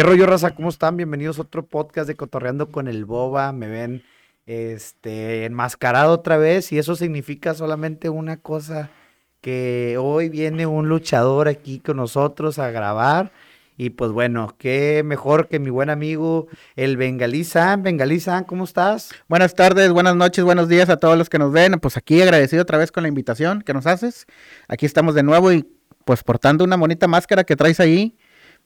¿Qué rollo, raza? ¿Cómo están? Bienvenidos a otro podcast de Cotorreando con el Boba. Me ven este, enmascarado otra vez y eso significa solamente una cosa, que hoy viene un luchador aquí con nosotros a grabar. Y pues bueno, qué mejor que mi buen amigo, el Bengalí Sam. Bengalí Sam, ¿cómo estás? Buenas tardes, buenas noches, buenos días a todos los que nos ven. Pues aquí agradecido otra vez con la invitación que nos haces. Aquí estamos de nuevo y pues portando una bonita máscara que traes ahí.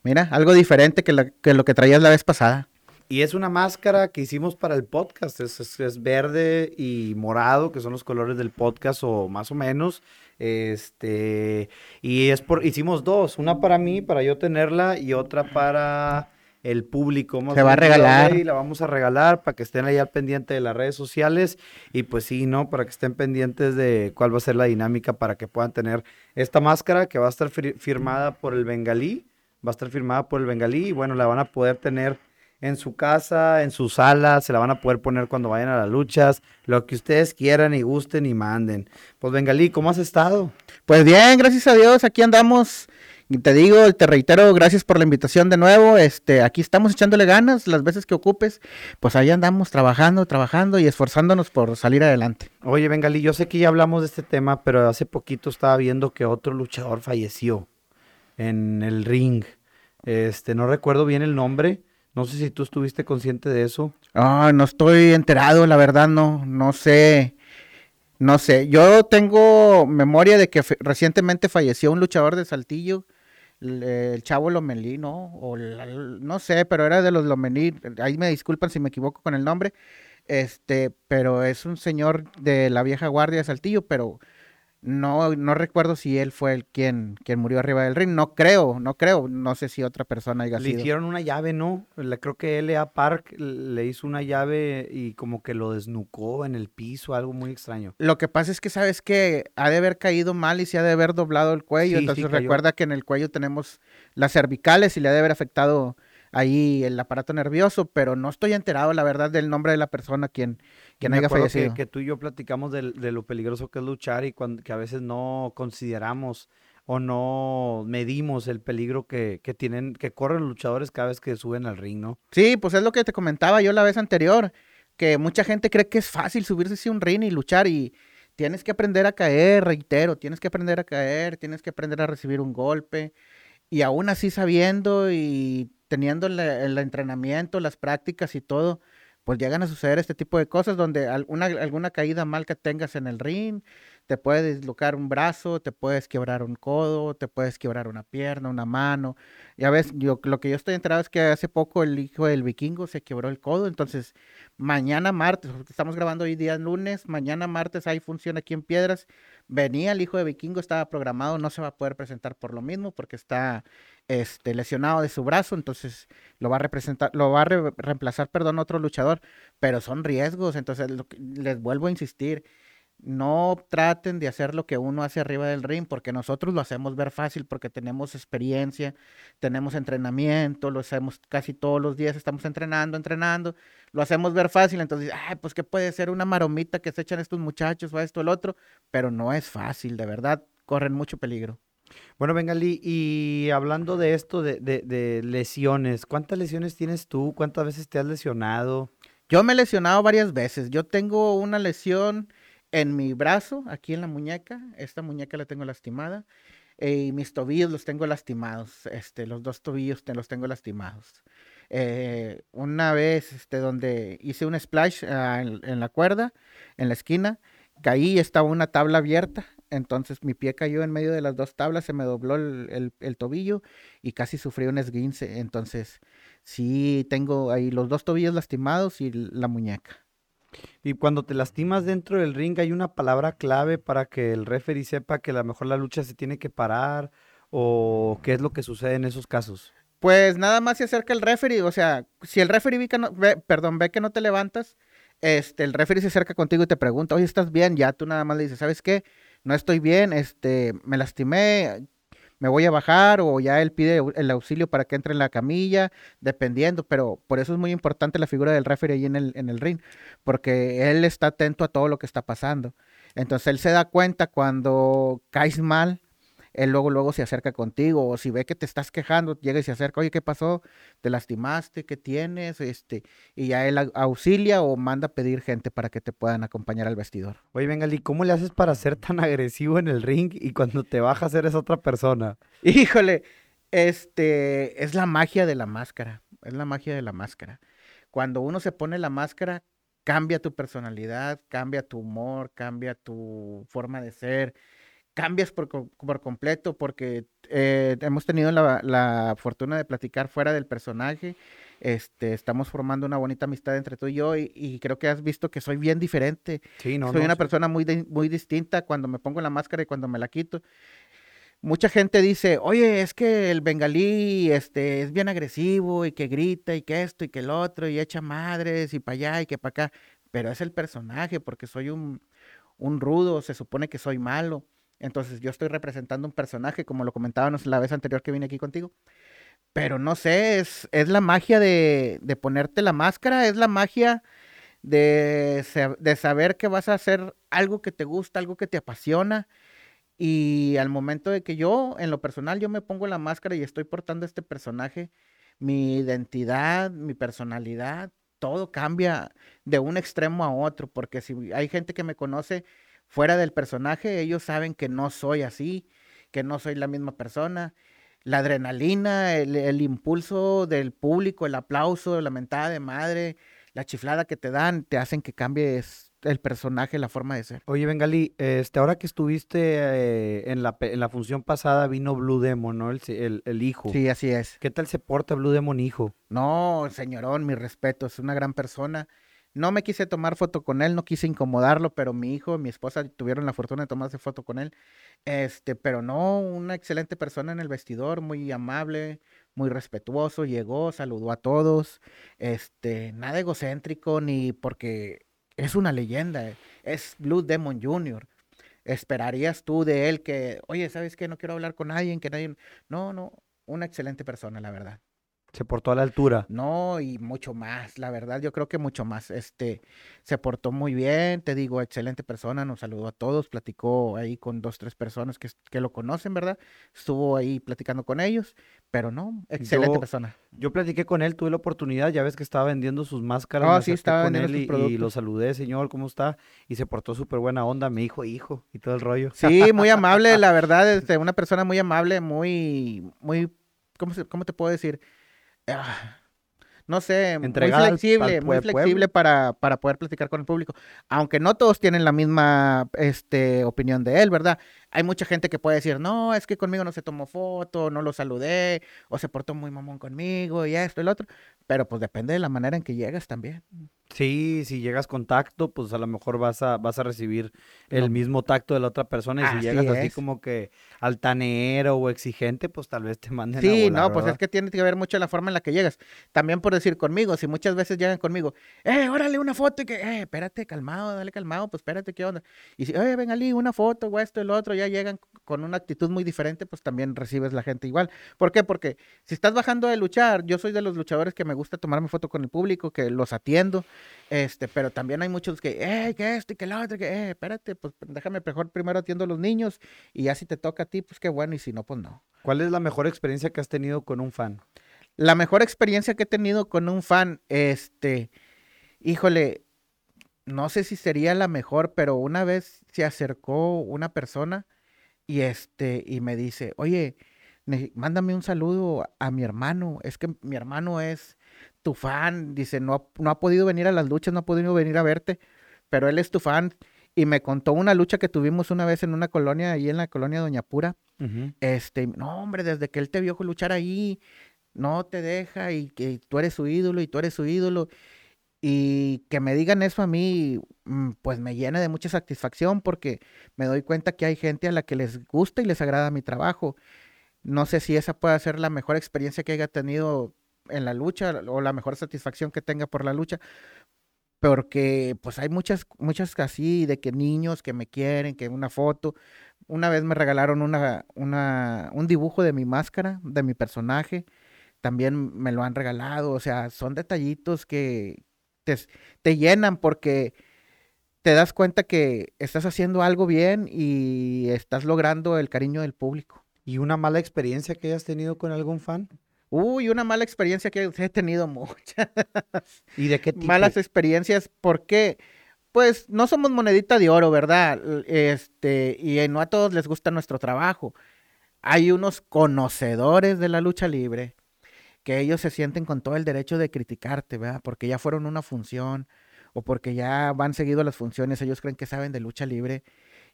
Mira, algo diferente que, que lo que traías la vez pasada. Y es una máscara que hicimos para el podcast. Es, es, verde y morado, que son los colores del podcast, o más o menos. Este, y es por, hicimos dos, una para mí, para yo tenerla, y otra para el público. Se va a regalar. Y la vamos a regalar para que estén ahí al pendiente de las redes sociales. Y pues sí, ¿no? Para que estén pendientes de cuál va a ser la dinámica para que puedan tener esta máscara que va a estar firmada por el bengalí. Va a estar firmada por el bengalí y bueno, la van a poder tener en su casa, en su sala, se la van a poder poner cuando vayan a las luchas, lo que ustedes quieran y gusten y manden. Pues Bengalí, ¿cómo has estado? Pues bien, gracias a Dios, aquí andamos. Y te digo, te reitero, gracias por la invitación de nuevo. Este, aquí estamos echándole ganas las veces que ocupes. Pues ahí andamos trabajando, trabajando y esforzándonos por salir adelante. Oye, Bengalí, yo sé que ya hablamos de este tema, pero hace poquito estaba viendo que otro luchador falleció en el ring. Este, no recuerdo bien el nombre no sé si tú estuviste consciente de eso. Ah, no estoy enterado, la verdad, no, no sé. No sé, yo tengo memoria de que recientemente falleció un luchador de Saltillo, el, chavo Lomelí, ¿no? O no sé, pero era de los Lomelí, ahí me disculpan si me equivoco con el nombre, este, pero es un señor de la vieja guardia de Saltillo, pero no, no recuerdo si él fue el quien, quien murió arriba del ring. No creo, no creo. No sé si otra persona haya le sido. Le hicieron una llave, ¿no? creo que L.A. Park le hizo una llave y como que lo desnucó en el piso, algo muy extraño. Lo que pasa es que sabes que ha de haber caído mal y se ha de haber doblado el cuello. Entonces recuerda que en el cuello tenemos las cervicales y le ha de haber afectado ahí el aparato nervioso, pero no estoy enterado, la verdad, del nombre de la persona quien, quien haya fallecido. Que, que, tú y yo platicamos de, lo peligroso que es luchar y cuando, que a veces no consideramos o no medimos el peligro que, que, tienen, que corren los luchadores cada vez que suben al ring, ¿no? Sí, pues es lo que te comentaba yo la vez anterior, que mucha gente cree que es fácil subirse a un ring y luchar y tienes que aprender a caer, reitero, tienes que aprender a caer, tienes que aprender a recibir un golpe y aún así sabiendo y teniendo el, entrenamiento, las prácticas y todo, pues llegan a suceder este tipo de cosas donde alguna, alguna caída mal que tengas en el ring, te puedes dislocar un brazo, te puedes quebrar un codo, te puedes quebrar una pierna, una mano. Ya ves, yo, lo que yo estoy enterado es que hace poco el hijo del vikingo se quebró el codo, entonces mañana martes, estamos grabando hoy día lunes, mañana martes hay función aquí en Piedras. Venía el hijo de vikingo, estaba programado, no se va a poder presentar por lo mismo porque está este, lesionado de su brazo, entonces lo va a representar, lo va a reemplazar, perdón, otro luchador, pero son riesgos, entonces les vuelvo a insistir, no traten de hacer lo que uno hace arriba del ring, porque nosotros lo hacemos ver fácil, porque tenemos experiencia, tenemos entrenamiento, lo hacemos casi todos los días, estamos entrenando, entrenando, lo hacemos ver fácil, entonces, ay, pues qué puede ser una maromita que se echan estos muchachos o esto, el otro, pero no es fácil, de verdad, corren mucho peligro. Bueno, Bengali, y hablando de esto, de, de, lesiones, ¿cuántas lesiones tienes tú? ¿Cuántas veces te has lesionado? Yo me he lesionado varias veces. Yo tengo una lesión en mi brazo, aquí en la muñeca. Esta muñeca la tengo lastimada. Eh, y mis tobillos los tengo lastimados. Este, los dos tobillos te los tengo lastimados. Eh, una vez este, donde hice un splash ah, en, la cuerda, en la esquina, caí estaba una tabla abierta entonces mi pie cayó en medio de las dos tablas, se me dobló el, tobillo y casi sufrí un esguince. Entonces sí tengo ahí los dos tobillos lastimados y la muñeca. Y cuando te lastimas dentro del ring, ¿hay una palabra clave para que el referee sepa que a lo mejor la lucha se tiene que parar? ¿O qué es lo que sucede en esos casos? Pues nada más se acerca el referee, o sea, si el referee ve que no, perdón, ve que no te levantas, este, el referee se acerca contigo y te pregunta, oye, ¿estás bien? Ya tú nada más le dices, ¿sabes qué? no estoy bien, este, me lastimé, me voy a bajar o ya él pide el auxilio para que entre en la camilla, dependiendo, pero por eso es muy importante la figura del referee ahí en el, en el ring, porque él está atento a todo lo que está pasando. Entonces él se da cuenta cuando caes mal él luego, luego se acerca contigo, o si ve que te estás quejando, llega y se acerca, oye, ¿qué pasó? ¿Te lastimaste? ¿Qué tienes? Este, y ya él auxilia o manda a pedir gente para que te puedan acompañar al vestidor. Oye, venga, ¿cómo le haces para ser tan agresivo en el ring y cuando te bajas eres otra persona? Híjole, este, es la magia de la máscara, es la magia de la máscara. Cuando uno se pone la máscara, cambia tu personalidad, cambia tu humor, cambia tu forma de ser, cambias por, completo porque eh, hemos tenido la, fortuna de platicar fuera del personaje. Este, estamos formando una bonita amistad entre tú y yo y, creo que has visto que soy bien diferente. Sí, no, soy una persona muy, muy distinta cuando me pongo la máscara y cuando me la quito. Mucha gente dice, oye, es que el bengalí este, es bien agresivo y que grita y que esto y que el otro y echa madres y para allá y que para acá, pero es el personaje porque soy un, un rudo, se supone que soy malo entonces yo estoy representando un personaje, como lo comentábamos la vez anterior que vine aquí contigo. Pero no sé, es, es la magia de, de, ponerte la máscara, es la magia de, de saber que vas a hacer algo que te gusta, algo que te apasiona. Y al momento de que yo, en lo personal, yo me pongo la máscara y estoy portando este personaje, mi identidad, mi personalidad, todo cambia de un extremo a otro, porque si hay gente que me conoce fuera del personaje, ellos saben que no soy así, que no soy la misma persona. La adrenalina, el, impulso del público, el aplauso, la mentada de madre, la chiflada que te dan, te hacen que cambies el personaje, la forma de ser. Oye, Bengali, este, ahora que estuviste eh, en, la, en la función pasada, vino Blue Demon, ¿no? El, el, hijo. Sí, así es. ¿Qué tal se porta Blue Demon hijo? No, señorón, mi respeto, es una gran persona. No me quise tomar foto con él, no quise incomodarlo, pero mi hijo, mi esposa tuvieron la fortuna de tomarse foto con él. Este, pero no, una excelente persona en el vestidor, muy amable, muy respetuoso, llegó, saludó a todos. Este, nada egocéntrico ni porque es una leyenda, es Blue Demon Jr. Esperarías tú de él que, oye, ¿sabes qué? No quiero hablar con alguien, que nadie. No, no, una excelente persona, la verdad. Se portó a la altura. No, y mucho más, la verdad, yo creo que mucho más. Este, se portó muy bien, te digo, excelente persona, nos saludó a todos, platicó ahí con dos, tres personas que, que lo conocen, ¿verdad? Estuvo ahí platicando con ellos, pero no, excelente persona. Yo platiqué con él, tuve la oportunidad, ya ves que estaba vendiendo sus máscaras. Ah, sí, estaba con él y, lo saludé, señor, ¿cómo está? Y se portó súper buena onda, me dijo hijo y todo el rollo. Sí, muy amable, la verdad, este, una persona muy amable, muy, muy, ¿cómo, cómo te puedo decir? Ah, no sé, muy flexible, muy flexible para, para, poder platicar con el público. Aunque no todos tienen la misma este, opinión de él, ¿verdad? Hay mucha gente que puede decir, no, es que conmigo no se tomó foto, no lo saludé, o se portó muy mamón conmigo, y esto y lo otro. Pero pues depende de la manera en que llegas también. Sí, si llegas con tacto, pues a lo mejor vas a, vas a recibir el mismo tacto de la otra persona. Y si llegas así como que altanero o exigente, pues tal vez te manden Sí, no, pues es que tiene que ver mucho la forma en la que llegas. También por decir conmigo, si muchas veces llegan conmigo, eh, órale una foto y que, eh, espérate, calmado, dale calmado, pues espérate, ¿qué onda? Y si, eh, ven Ali, una foto, o esto lo otro, ya llegan con una actitud muy diferente, pues también recibes la gente igual. ¿Por qué? Porque si estás bajando de luchar, yo soy de los luchadores que me gusta tomarme foto con el público, que los atiendo, este, pero también hay muchos que, eh, que esto y que lo otro, que, eh, espérate, pues déjame mejor primero atiendo a los niños y ya si te toca a ti, pues qué bueno, y si no, pues no. ¿Cuál es la mejor experiencia que has tenido con un fan? La mejor experiencia que he tenido con un fan, este, híjole, no sé si sería la mejor, pero una vez se acercó una persona y este, y me dice, oye, mándame un saludo a mi hermano, es que mi hermano es tu fan, dice, no, ha, no ha podido venir a las luchas, no ha podido venir a verte, pero él es tu fan. Y me contó una lucha que tuvimos una vez en una colonia, ahí en la colonia Doña Pura. Este, no, hombre, desde que él te vio luchar ahí, no te deja y que tú eres su ídolo y tú eres su ídolo. Y que me digan eso a mí, mm, pues me llena de mucha satisfacción porque me doy cuenta que hay gente a la que les gusta y les agrada mi trabajo. No sé si esa puede ser la mejor experiencia que haya tenido en la lucha o la mejor satisfacción que tenga por la lucha. Porque pues hay muchas, muchas así de que niños que me quieren, que una foto. Una vez me regalaron una, una, un dibujo de mi máscara, de mi personaje. También me lo han regalado. O sea, son detallitos que te, te llenan porque te das cuenta que estás haciendo algo bien y estás logrando el cariño del público. ¿Y una mala experiencia que hayas tenido con algún fan? Uy, una mala experiencia que he tenido muchas. ¿Y de qué tipo? Malas experiencias, porque pues no somos monedita de oro, ¿verdad? Este, y no a todos les gusta nuestro trabajo. Hay unos conocedores de la lucha libre que ellos se sienten con todo el derecho de criticarte, ¿verdad? Porque ya fueron una función o porque ya van seguido las funciones, ellos creen que saben de lucha libre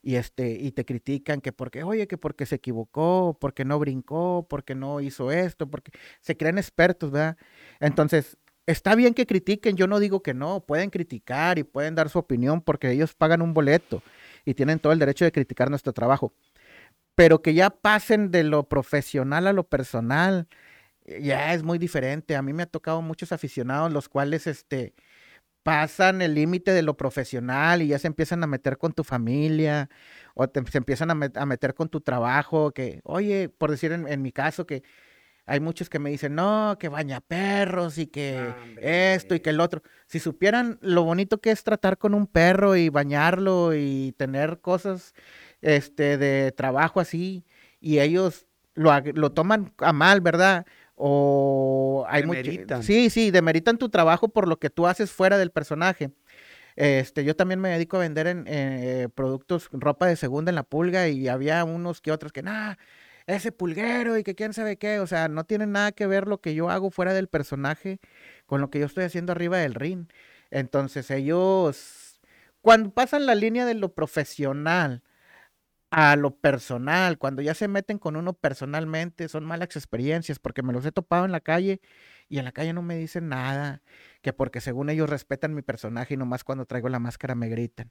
y este y te critican que porque oye que porque se equivocó, porque no brincó, porque no hizo esto, porque se creen expertos, ¿verdad? Entonces, está bien que critiquen, yo no digo que no, pueden criticar y pueden dar su opinión porque ellos pagan un boleto y tienen todo el derecho de criticar nuestro trabajo. Pero que ya pasen de lo profesional a lo personal, ya es muy diferente. A mí me ha tocado muchos aficionados los cuales este pasan el límite de lo profesional y ya se empiezan a meter con tu familia o se empiezan a, meter con tu trabajo, que, oye, por decir en, mi caso, que hay muchos que me dicen, no, que baña perros y que esto y que el otro. Si supieran lo bonito que es tratar con un perro y bañarlo y tener cosas este, de trabajo así, y ellos lo, lo toman a mal, ¿verdad? O hay demeritan. sí, sí, demeritan tu trabajo por lo que tú haces fuera del personaje. Este, yo también me dedico a vender en eh, productos, ropa de segunda en la pulga y había unos que otros que, nada, ese pulguero y que quién sabe qué, o sea, no tiene nada que ver lo que yo hago fuera del personaje con lo que yo estoy haciendo arriba del ring. Entonces ellos, cuando pasan la línea de lo profesional a lo personal, cuando ya se meten con uno personalmente, son malas experiencias, porque me los he topado en la calle y en la calle no me dicen nada, que porque según ellos respetan mi personaje y nomás cuando traigo la máscara me gritan.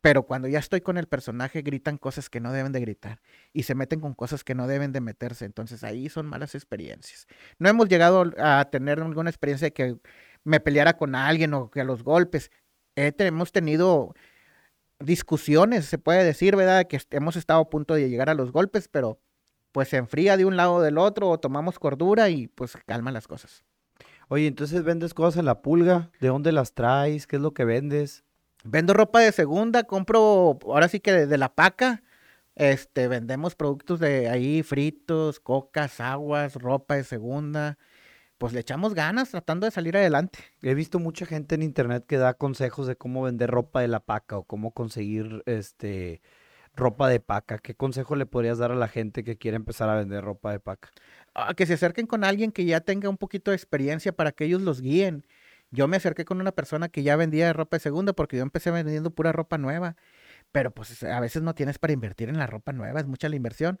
Pero cuando ya estoy con el personaje gritan cosas que no deben de gritar y se meten con cosas que no deben de meterse, entonces ahí son malas experiencias. No hemos llegado a tener alguna experiencia de que me peleara con alguien o que a los golpes. hemos tenido discusiones, se puede decir, ¿verdad? Que hemos estado a punto de llegar a los golpes, pero pues se enfría de un lado o del otro o tomamos cordura y pues calma las cosas. Oye, entonces vendes cosas en la pulga, ¿de dónde las traes? ¿Qué es lo que vendes? Vendo ropa de segunda, compro ahora sí que de, de la paca, este, vendemos productos de ahí, fritos, cocas, aguas, ropa de segunda, pues le echamos ganas tratando de salir adelante. He visto mucha gente en internet que da consejos de cómo vender ropa de la paca o cómo conseguir este ropa de paca. ¿Qué consejo le podrías dar a la gente que quiere empezar a vender ropa de paca? Ah, que se acerquen con alguien que ya tenga un poquito de experiencia para que ellos los guíen. Yo me acerqué con una persona que ya vendía ropa de segunda porque yo empecé vendiendo pura ropa nueva. Pero pues a veces no tienes para invertir en la ropa nueva, es mucha la inversión.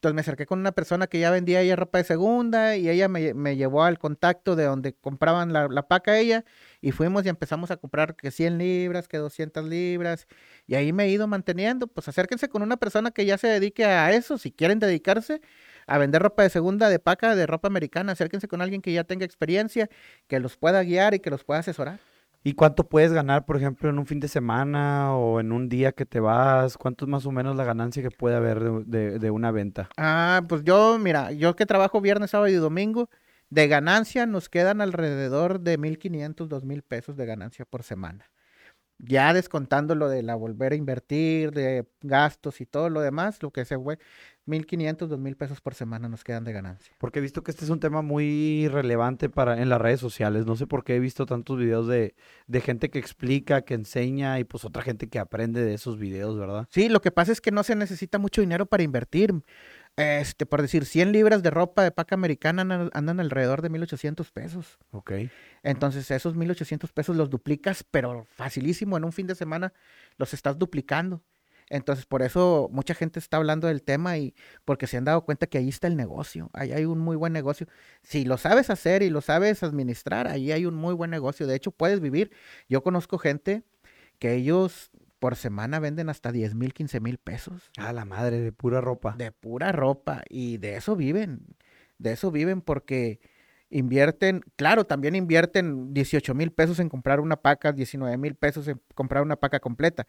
Entonces me acerqué con una persona que ya vendía ella ropa de segunda y ella me, llevó al contacto de donde compraban la, la, paca ella y fuimos y empezamos a comprar que 100 libras, que 200 libras y ahí me he ido manteniendo. Pues acérquense con una persona que ya se dedique a eso, si quieren dedicarse a vender ropa de segunda, de paca, de ropa americana, acérquense con alguien que ya tenga experiencia, que los pueda guiar y que los pueda asesorar. ¿Y cuánto puedes ganar, por ejemplo, en un fin de semana o en un día que te vas? ¿Cuánto es más o menos la ganancia que puede haber de, una venta? Ah, pues yo, mira, yo que trabajo viernes, sábado y domingo, de ganancia nos quedan alrededor de 1.500, 2.000 pesos de ganancia por semana. Ya descontando lo de la volver a invertir, de gastos y todo lo demás, lo que se fue, 1.500, 2.000 pesos por semana nos quedan de ganancia. Porque he visto que este es un tema muy relevante para en las redes sociales. No sé por qué he visto tantos videos de, de gente que explica, que enseña y pues otra gente que aprende de esos videos, ¿verdad? Sí, lo que pasa es que no se necesita mucho dinero para invertir. Este, por decir, 100 libras de ropa de paca americana andan, alrededor de 1.800 pesos. Ok. Entonces, esos 1.800 pesos los duplicas, pero facilísimo, en un fin de semana los estás duplicando. Entonces, por eso mucha gente está hablando del tema y porque se han dado cuenta que ahí está el negocio, ahí hay un muy buen negocio. Si lo sabes hacer y lo sabes administrar, ahí hay un muy buen negocio. De hecho, puedes vivir. Yo conozco gente que ellos por semana venden hasta 10 mil, 15 mil pesos. Ah, la madre, de pura ropa. De pura ropa. Y de eso viven. De eso viven porque invierten, claro, también invierten 18 mil pesos en comprar una paca, 19 mil pesos en comprar una paca completa.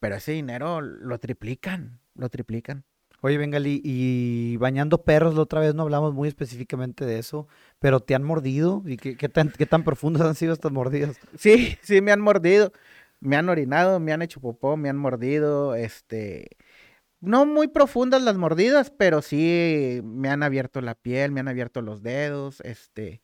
Pero ese dinero lo triplican, lo triplican. Oye, Bengali, y bañando perros, la otra vez no hablamos muy específicamente de eso, pero ¿te han mordido? ¿Y qué, qué, tan, qué tan profundas han sido estas mordidas? Sí, sí, me han mordido. Me han orinado, me han hecho popó, me han mordido, este... no muy profundas las mordidas, pero sí me han abierto la piel, me han abierto los dedos, este,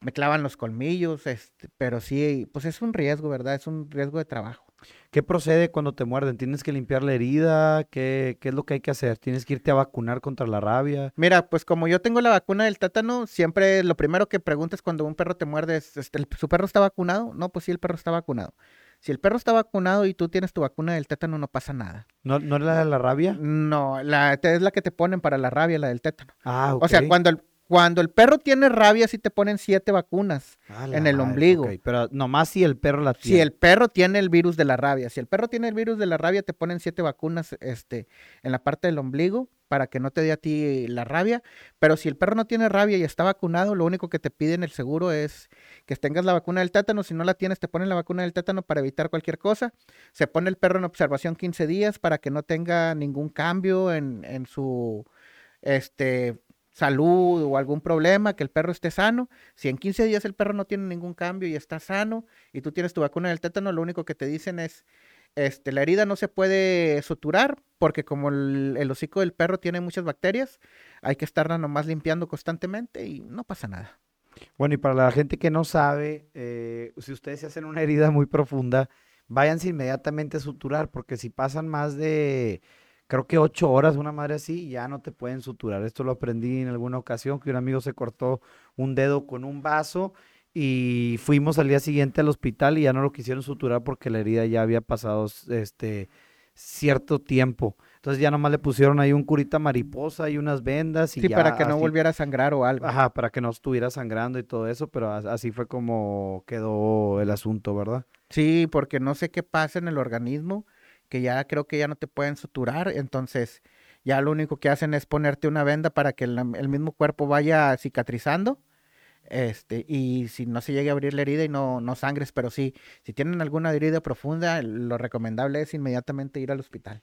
me clavan los colmillos, este, pero sí, pues es un riesgo, ¿verdad? Es un riesgo de trabajo. ¿Qué procede cuando te muerden? ¿Tienes que limpiar la herida? ¿Qué, ¿Qué, es lo que hay que hacer? ¿Tienes que irte a vacunar contra la rabia? Mira, pues como yo tengo la vacuna del tétano, siempre lo primero que preguntas cuando un perro te muerde es, este, ¿su perro está vacunado? No, pues sí, el perro está vacunado. Si el perro está vacunado y tú tienes tu vacuna del tétano, no pasa nada. ¿No, ¿no es la de la rabia? No, la, es la que te ponen para la rabia, la del tétano. Ah, ok. O sea, cuando el, cuando el perro tiene rabia, sí te ponen siete vacunas en el ombligo. ok, Pero nomás si el perro la tiene. Si el perro tiene el virus de la rabia, si el perro tiene el virus de la rabia, te ponen siete vacunas este, en la parte del ombligo para que no te dé a ti la rabia. Pero si el perro no tiene rabia y está vacunado, lo único que te piden el seguro es que tengas la vacuna del tétano. Si no la tienes, te ponen la vacuna del tétano para evitar cualquier cosa. Se pone el perro en observación 15 días para que no tenga ningún cambio en, en su este, salud o algún problema, que el perro esté sano. Si en 15 días el perro no tiene ningún cambio y está sano y tú tienes tu vacuna del tétano, lo único que te dicen es, este, la herida no se puede suturar porque como el, hocico del perro tiene muchas bacterias, hay que estarla nomás limpiando constantemente y no pasa nada. Bueno, y para la gente que no sabe, eh, si ustedes se hacen una herida muy profunda, váyanse inmediatamente a suturar, porque si pasan más de, creo que ocho horas, una madre así, ya no te pueden suturar. Esto lo aprendí en alguna ocasión, que un amigo se cortó un dedo con un vaso y fuimos al día siguiente al hospital y ya no lo quisieron suturar porque la herida ya había pasado este cierto tiempo. Entonces ya nomás le pusieron ahí un curita mariposa y unas vendas y Sí, ya para que no volviera a sangrar o algo. Ajá, para que no estuviera sangrando y todo eso, pero as- así fue como quedó el asunto, ¿verdad? Sí, porque no sé qué pasa en el organismo, que ya creo que ya no te pueden suturar, entonces ya lo único que hacen es ponerte una venda para que el, el mismo cuerpo vaya cicatrizando, este, y si no se llegue a abrir la herida y no, no sangres, pero sí, si tienen alguna herida profunda, lo recomendable es inmediatamente ir al hospital.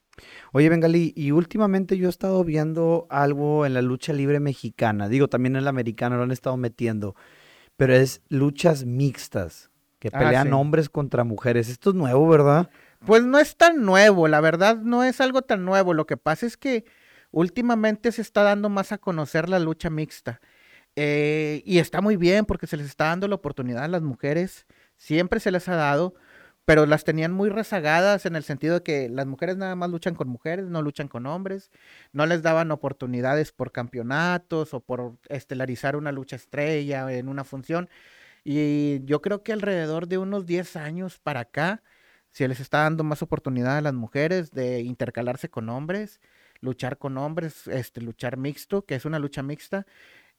Oye, Bengali, y últimamente yo he estado viendo algo en la lucha libre mexicana, digo, también en la americana lo han estado metiendo, pero es luchas mixtas, que Ah, pelean sí. hombres contra mujeres. Esto es nuevo, ¿verdad? Pues no es tan nuevo, la verdad no es algo tan nuevo. Lo que pasa es que últimamente se está dando más a conocer la lucha mixta. Eh, y está muy bien porque se les está dando la oportunidad a las mujeres. Siempre se les ha dado, pero las tenían muy rezagadas en el sentido de que las mujeres nada más luchan con mujeres, no luchan con hombres. No les daban oportunidades por campeonatos o por estelarizar una lucha estrella en una función. Y yo creo que alrededor de unos 10 años para acá, se les está dando más oportunidad a las mujeres de intercalarse con hombres, luchar con hombres, este, luchar mixto, que es una lucha mixta,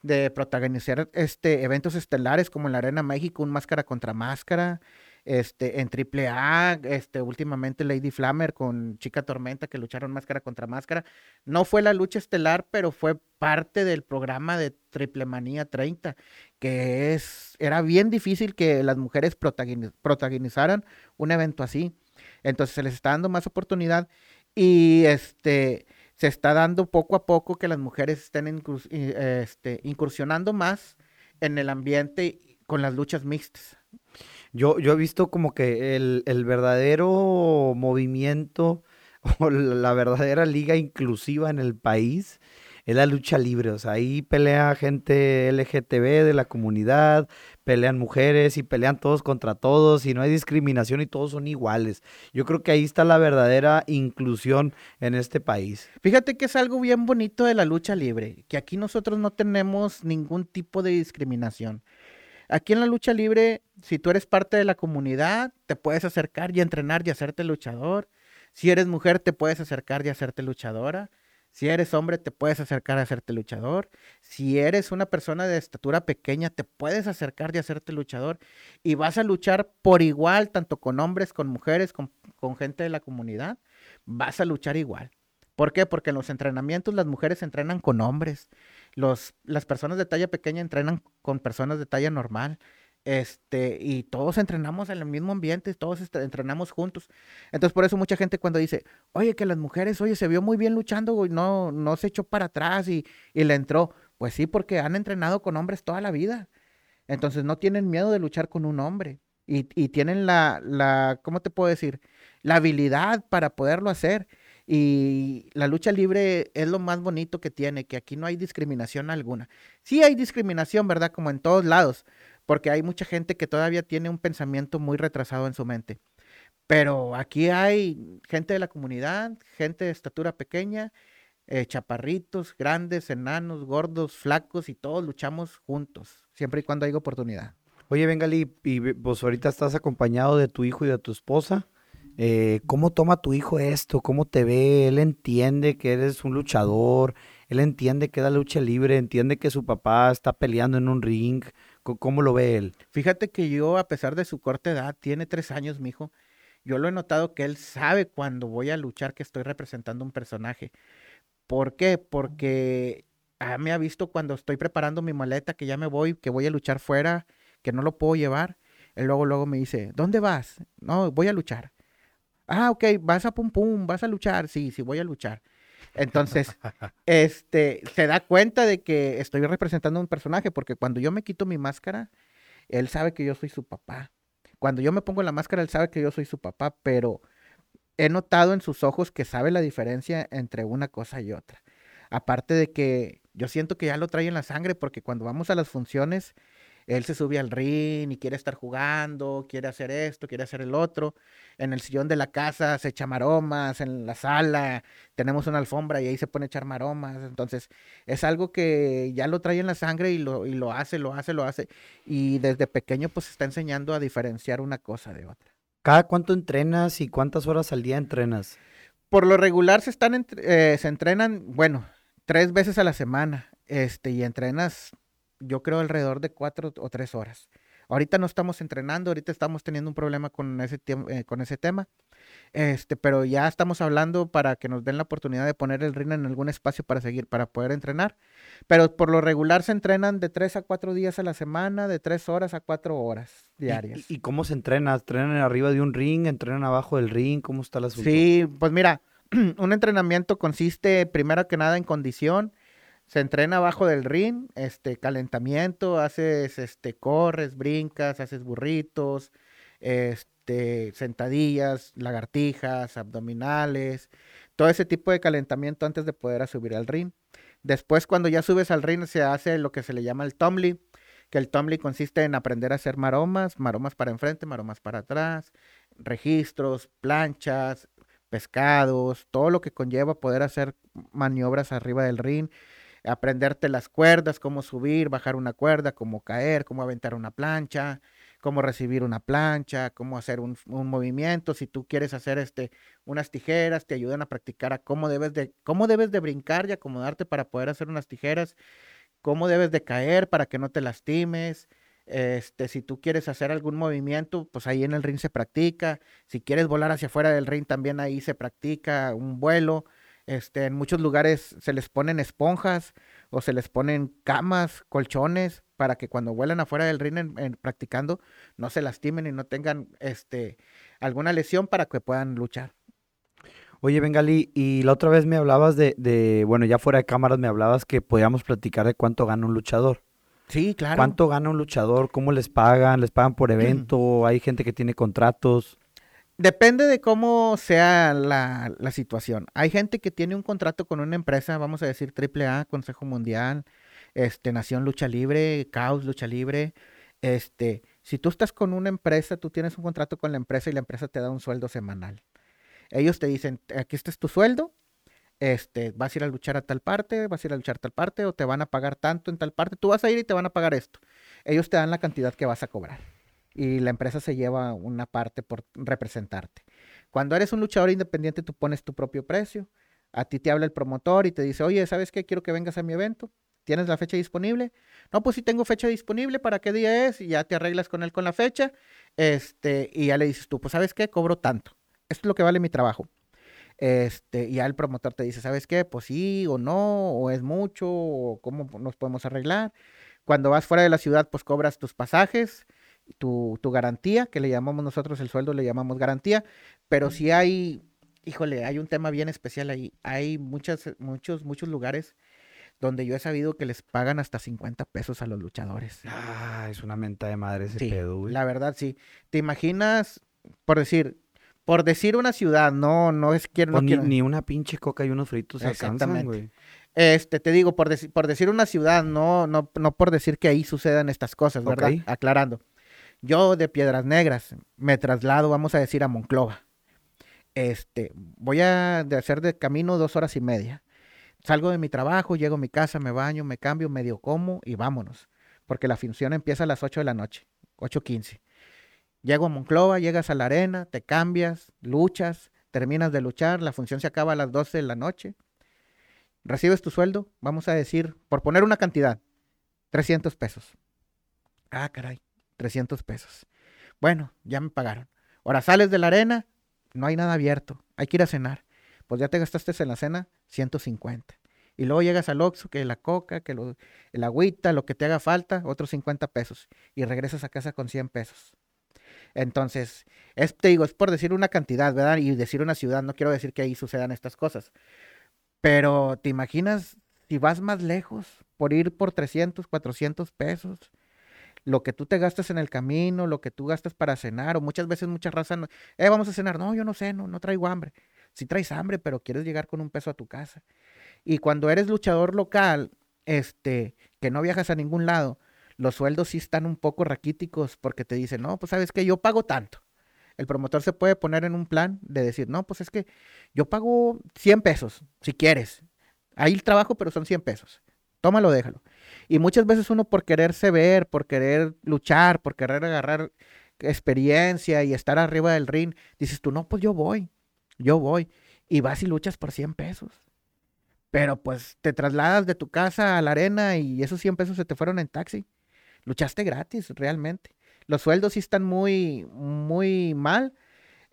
de protagonizar este, eventos estelares como en la Arena México, un máscara contra máscara, este, en AAA, este, últimamente Lady Flammer con Chica Tormenta que lucharon máscara contra máscara. No fue la lucha estelar, pero fue parte del programa de Triple Manía 30, que es, era bien difícil que las mujeres protagoni- protagonizaran un evento así. Entonces se les está dando más oportunidad y este se está dando poco a poco que las mujeres estén este, incursionando más en el ambiente con las luchas mixtas. Yo, yo he visto como que el, el verdadero movimiento o la verdadera liga inclusiva en el país es la lucha libre. O sea, ahí pelea gente LGTB de la comunidad, pelean mujeres y pelean todos contra todos y no hay discriminación y todos son iguales. Yo creo que ahí está la verdadera inclusión en este país. Fíjate que es algo bien bonito de la lucha libre, que aquí nosotros no tenemos ningún tipo de discriminación. Aquí en la lucha libre, si tú eres parte de la comunidad, te puedes acercar y entrenar y hacerte luchador. Si eres mujer, te puedes acercar y hacerte luchadora. Si eres hombre, te puedes acercar a hacerte luchador. Si eres una persona de estatura pequeña, te puedes acercar y hacerte luchador. Y vas a luchar por igual, tanto con hombres, con mujeres, con, con gente de la comunidad. Vas a luchar igual. ¿Por qué? Porque en los entrenamientos las mujeres entrenan con hombres, los, las personas de talla pequeña entrenan con personas de talla normal, este, y todos entrenamos en el mismo ambiente, todos est- entrenamos juntos. Entonces, por eso mucha gente cuando dice, oye, que las mujeres, oye, se vio muy bien luchando, no, no se echó para atrás y, y le entró. Pues sí, porque han entrenado con hombres toda la vida. Entonces no tienen miedo de luchar con un hombre. Y, y tienen la, la, ¿cómo te puedo decir? La habilidad para poderlo hacer. Y la lucha libre es lo más bonito que tiene, que aquí no hay discriminación alguna. Sí hay discriminación, ¿verdad? Como en todos lados, porque hay mucha gente que todavía tiene un pensamiento muy retrasado en su mente. Pero aquí hay gente de la comunidad, gente de estatura pequeña, eh, chaparritos, grandes, enanos, gordos, flacos y todos luchamos juntos, siempre y cuando haya oportunidad. Oye, Bengali, y pues ahorita estás acompañado de tu hijo y de tu esposa. Eh, ¿Cómo toma tu hijo esto? ¿Cómo te ve? Él entiende que eres un luchador, él entiende que da lucha libre, entiende que su papá está peleando en un ring. ¿Cómo lo ve él? Fíjate que yo, a pesar de su corta edad, tiene tres años, mi hijo, yo lo he notado que él sabe cuando voy a luchar que estoy representando un personaje. ¿Por qué? Porque ah, me ha visto cuando estoy preparando mi maleta, que ya me voy, que voy a luchar fuera, que no lo puedo llevar. Él luego, luego me dice, ¿dónde vas? No, voy a luchar. Ah, ok, vas a pum pum, vas a luchar. Sí, sí, voy a luchar. Entonces, este, se da cuenta de que estoy representando un personaje, porque cuando yo me quito mi máscara, él sabe que yo soy su papá. Cuando yo me pongo la máscara, él sabe que yo soy su papá, pero he notado en sus ojos que sabe la diferencia entre una cosa y otra. Aparte de que yo siento que ya lo trae en la sangre porque cuando vamos a las funciones, él se sube al ring y quiere estar jugando, quiere hacer esto, quiere hacer el otro. En el sillón de la casa se echa maromas, en la sala tenemos una alfombra y ahí se pone a echar maromas. Entonces es algo que ya lo trae en la sangre y lo, y lo hace, lo hace, lo hace. Y desde pequeño pues está enseñando a diferenciar una cosa de otra. ¿Cada cuánto entrenas y cuántas horas al día entrenas? Por lo regular se están eh, se entrenan, bueno, tres veces a la semana. Este, y entrenas, yo creo, alrededor de cuatro o tres horas. Ahorita no estamos entrenando, ahorita estamos teniendo un problema con ese, eh, con ese tema. Este, pero ya estamos hablando para que nos den la oportunidad de poner el ring en algún espacio para seguir, para poder entrenar. Pero por lo regular se entrenan de tres a cuatro días a la semana, de tres horas a cuatro horas diarias. ¿Y, cómo se entrena? ¿Entrenan arriba de un ring? ¿Entrenan abajo del ring? ¿Cómo está la asunto? Sí, pues mira, un entrenamiento consiste primero que nada en condición, se entrena abajo del ring, este, calentamiento, haces, este, corres, brincas, haces burritos, este, sentadillas, lagartijas, abdominales, todo ese tipo de calentamiento antes de poder subir al ring. Después, cuando ya subes al ring, se hace lo que se le llama el tumbling, que el tumbling consiste en aprender a hacer maromas, maromas para enfrente, maromas para atrás, registros, planchas, pescados, todo lo que conlleva poder hacer maniobras arriba del ring aprenderte las cuerdas, cómo subir, bajar una cuerda, cómo caer, cómo aventar una plancha, cómo recibir una plancha, cómo hacer un, movimiento. Si tú quieres hacer este, unas tijeras, te ayudan a practicar a cómo debes de, cómo debes de brincar y acomodarte para poder hacer unas tijeras, cómo debes de caer para que no te lastimes. Este, si tú quieres hacer algún movimiento, pues ahí en el ring se practica. Si quieres volar hacia afuera del ring, también ahí se practica un vuelo. Este, en muchos lugares se les ponen esponjas o se les ponen camas, colchones, para que cuando vuelan afuera del ring en, practicando no se lastimen y no tengan este, alguna lesión para que puedan luchar. Oye, Bengali, y la otra vez me hablabas de, de, bueno, ya fuera de cámaras me hablabas que podíamos platicar de cuánto gana un luchador. Sí, claro. ¿Cuánto gana un luchador? ¿Cómo les pagan? ¿Les pagan por evento? ¿Hay gente que tiene contratos? Depende de cómo sea la, situación. Hay gente que tiene un contrato con una empresa, vamos a decir AAA, Consejo Mundial, este, Nación Lucha Libre, Caos Lucha Libre. Este, si tú estás con una empresa, tú tienes un contrato con la empresa y la empresa te da un sueldo semanal. Ellos te dicen, aquí este es tu sueldo, este, vas a ir a luchar a tal parte, vas a ir a luchar a tal parte, o te van a pagar tanto en tal parte, tú vas a ir y te van a pagar esto. Ellos te dan la cantidad que vas a cobrar y la empresa se lleva una parte por representarte. Cuando eres un luchador independiente, tú pones tu propio precio. A ti te habla el promotor y te dice, oye, ¿sabes qué? Quiero que vengas a mi evento. ¿Tienes la fecha disponible? No, pues sí tengo fecha disponible, ¿para qué día es? Y ya te arreglas con él con la fecha. Este, y ya le dices tú, pues ¿sabes qué? Cobro tanto. Esto es lo que vale mi trabajo. Este, y ya el promotor te dice, ¿sabes qué? Pues sí o no, o es mucho, o cómo nos podemos arreglar. Cuando vas fuera de la ciudad, pues cobras tus pasajes, tu, garantía, que le llamamos nosotros el sueldo, le llamamos garantía, pero si hay, híjole, hay un tema bien especial ahí. Hay muchas, muchos, muchos lugares donde yo he sabido que les pagan hasta 50 pesos a los luchadores. Ah, es una menta de madre ese pedo, La verdad, sí. ¿Te imaginas, por decir, Por decir una ciudad, no, no es quiero, no Pues ni, quiero- ni una pinche coca y unos fritos alcanzan, Exactamente. güey. Este, te digo, por, deci- por decir una ciudad, no, no, no por decir que ahí sucedan estas cosas, ¿verdad? Aclarando. Yo de Piedras Negras me traslado, vamos a decir, a Monclova. Este, voy a hacer de camino dos horas y media. Salgo de mi trabajo, llego a mi casa, me baño, me cambio, medio como y vámonos. Porque la función empieza a las 8 de la noche, 8.15. Llego a Monclova, llegas a la arena, te cambias, luchas, terminas de luchar, la función se acaba a las 12 de la noche. Recibes tu sueldo, vamos a decir, por poner una cantidad, 300 pesos. Ah, caray, 300 pesos. Bueno, ya me pagaron. Ahora sales de la arena, no hay nada abierto, hay que ir a cenar. Pues ya te gastaste en la cena 150. Y luego llegas al Oxxo, que la coca, que el agüita, lo que te haga falta, otros 50 pesos. Y regresas a casa con 100 pesos. Entonces, es, te digo, es por decir una cantidad, ¿verdad? Y decir una ciudad, no quiero decir que ahí sucedan estas cosas. Pero, ¿te imaginas si vas más lejos por ir por 300, 400 pesos? Lo que tú te gastas en el camino, lo que tú gastas para cenar, o muchas veces mucha raza, no- eh, vamos a cenar, no, yo no sé, no, traigo hambre. Si traes hambre, pero quieres llegar con un peso a tu casa. Y cuando eres luchador local, este, que no viajas a ningún lado, los sueldos sí están un poco raquíticos porque te dicen, no, pues sabes que yo pago tanto. El promotor se puede poner en un plan de decir, no, pues es que yo pago 100 pesos, si quieres. Ahí el trabajo, pero son 100 pesos. Tómalo, déjalo. Y muchas veces uno por quererse ver, por querer luchar, por querer agarrar experiencia y estar arriba del ring, dices tú, no, pues yo voy, yo voy. Y vas y luchas por 100 pesos. Pero pues te trasladas de tu casa a la arena y esos 100 pesos se te fueron en taxi. Luchaste gratis, realmente. Los sueldos sí están muy, muy mal,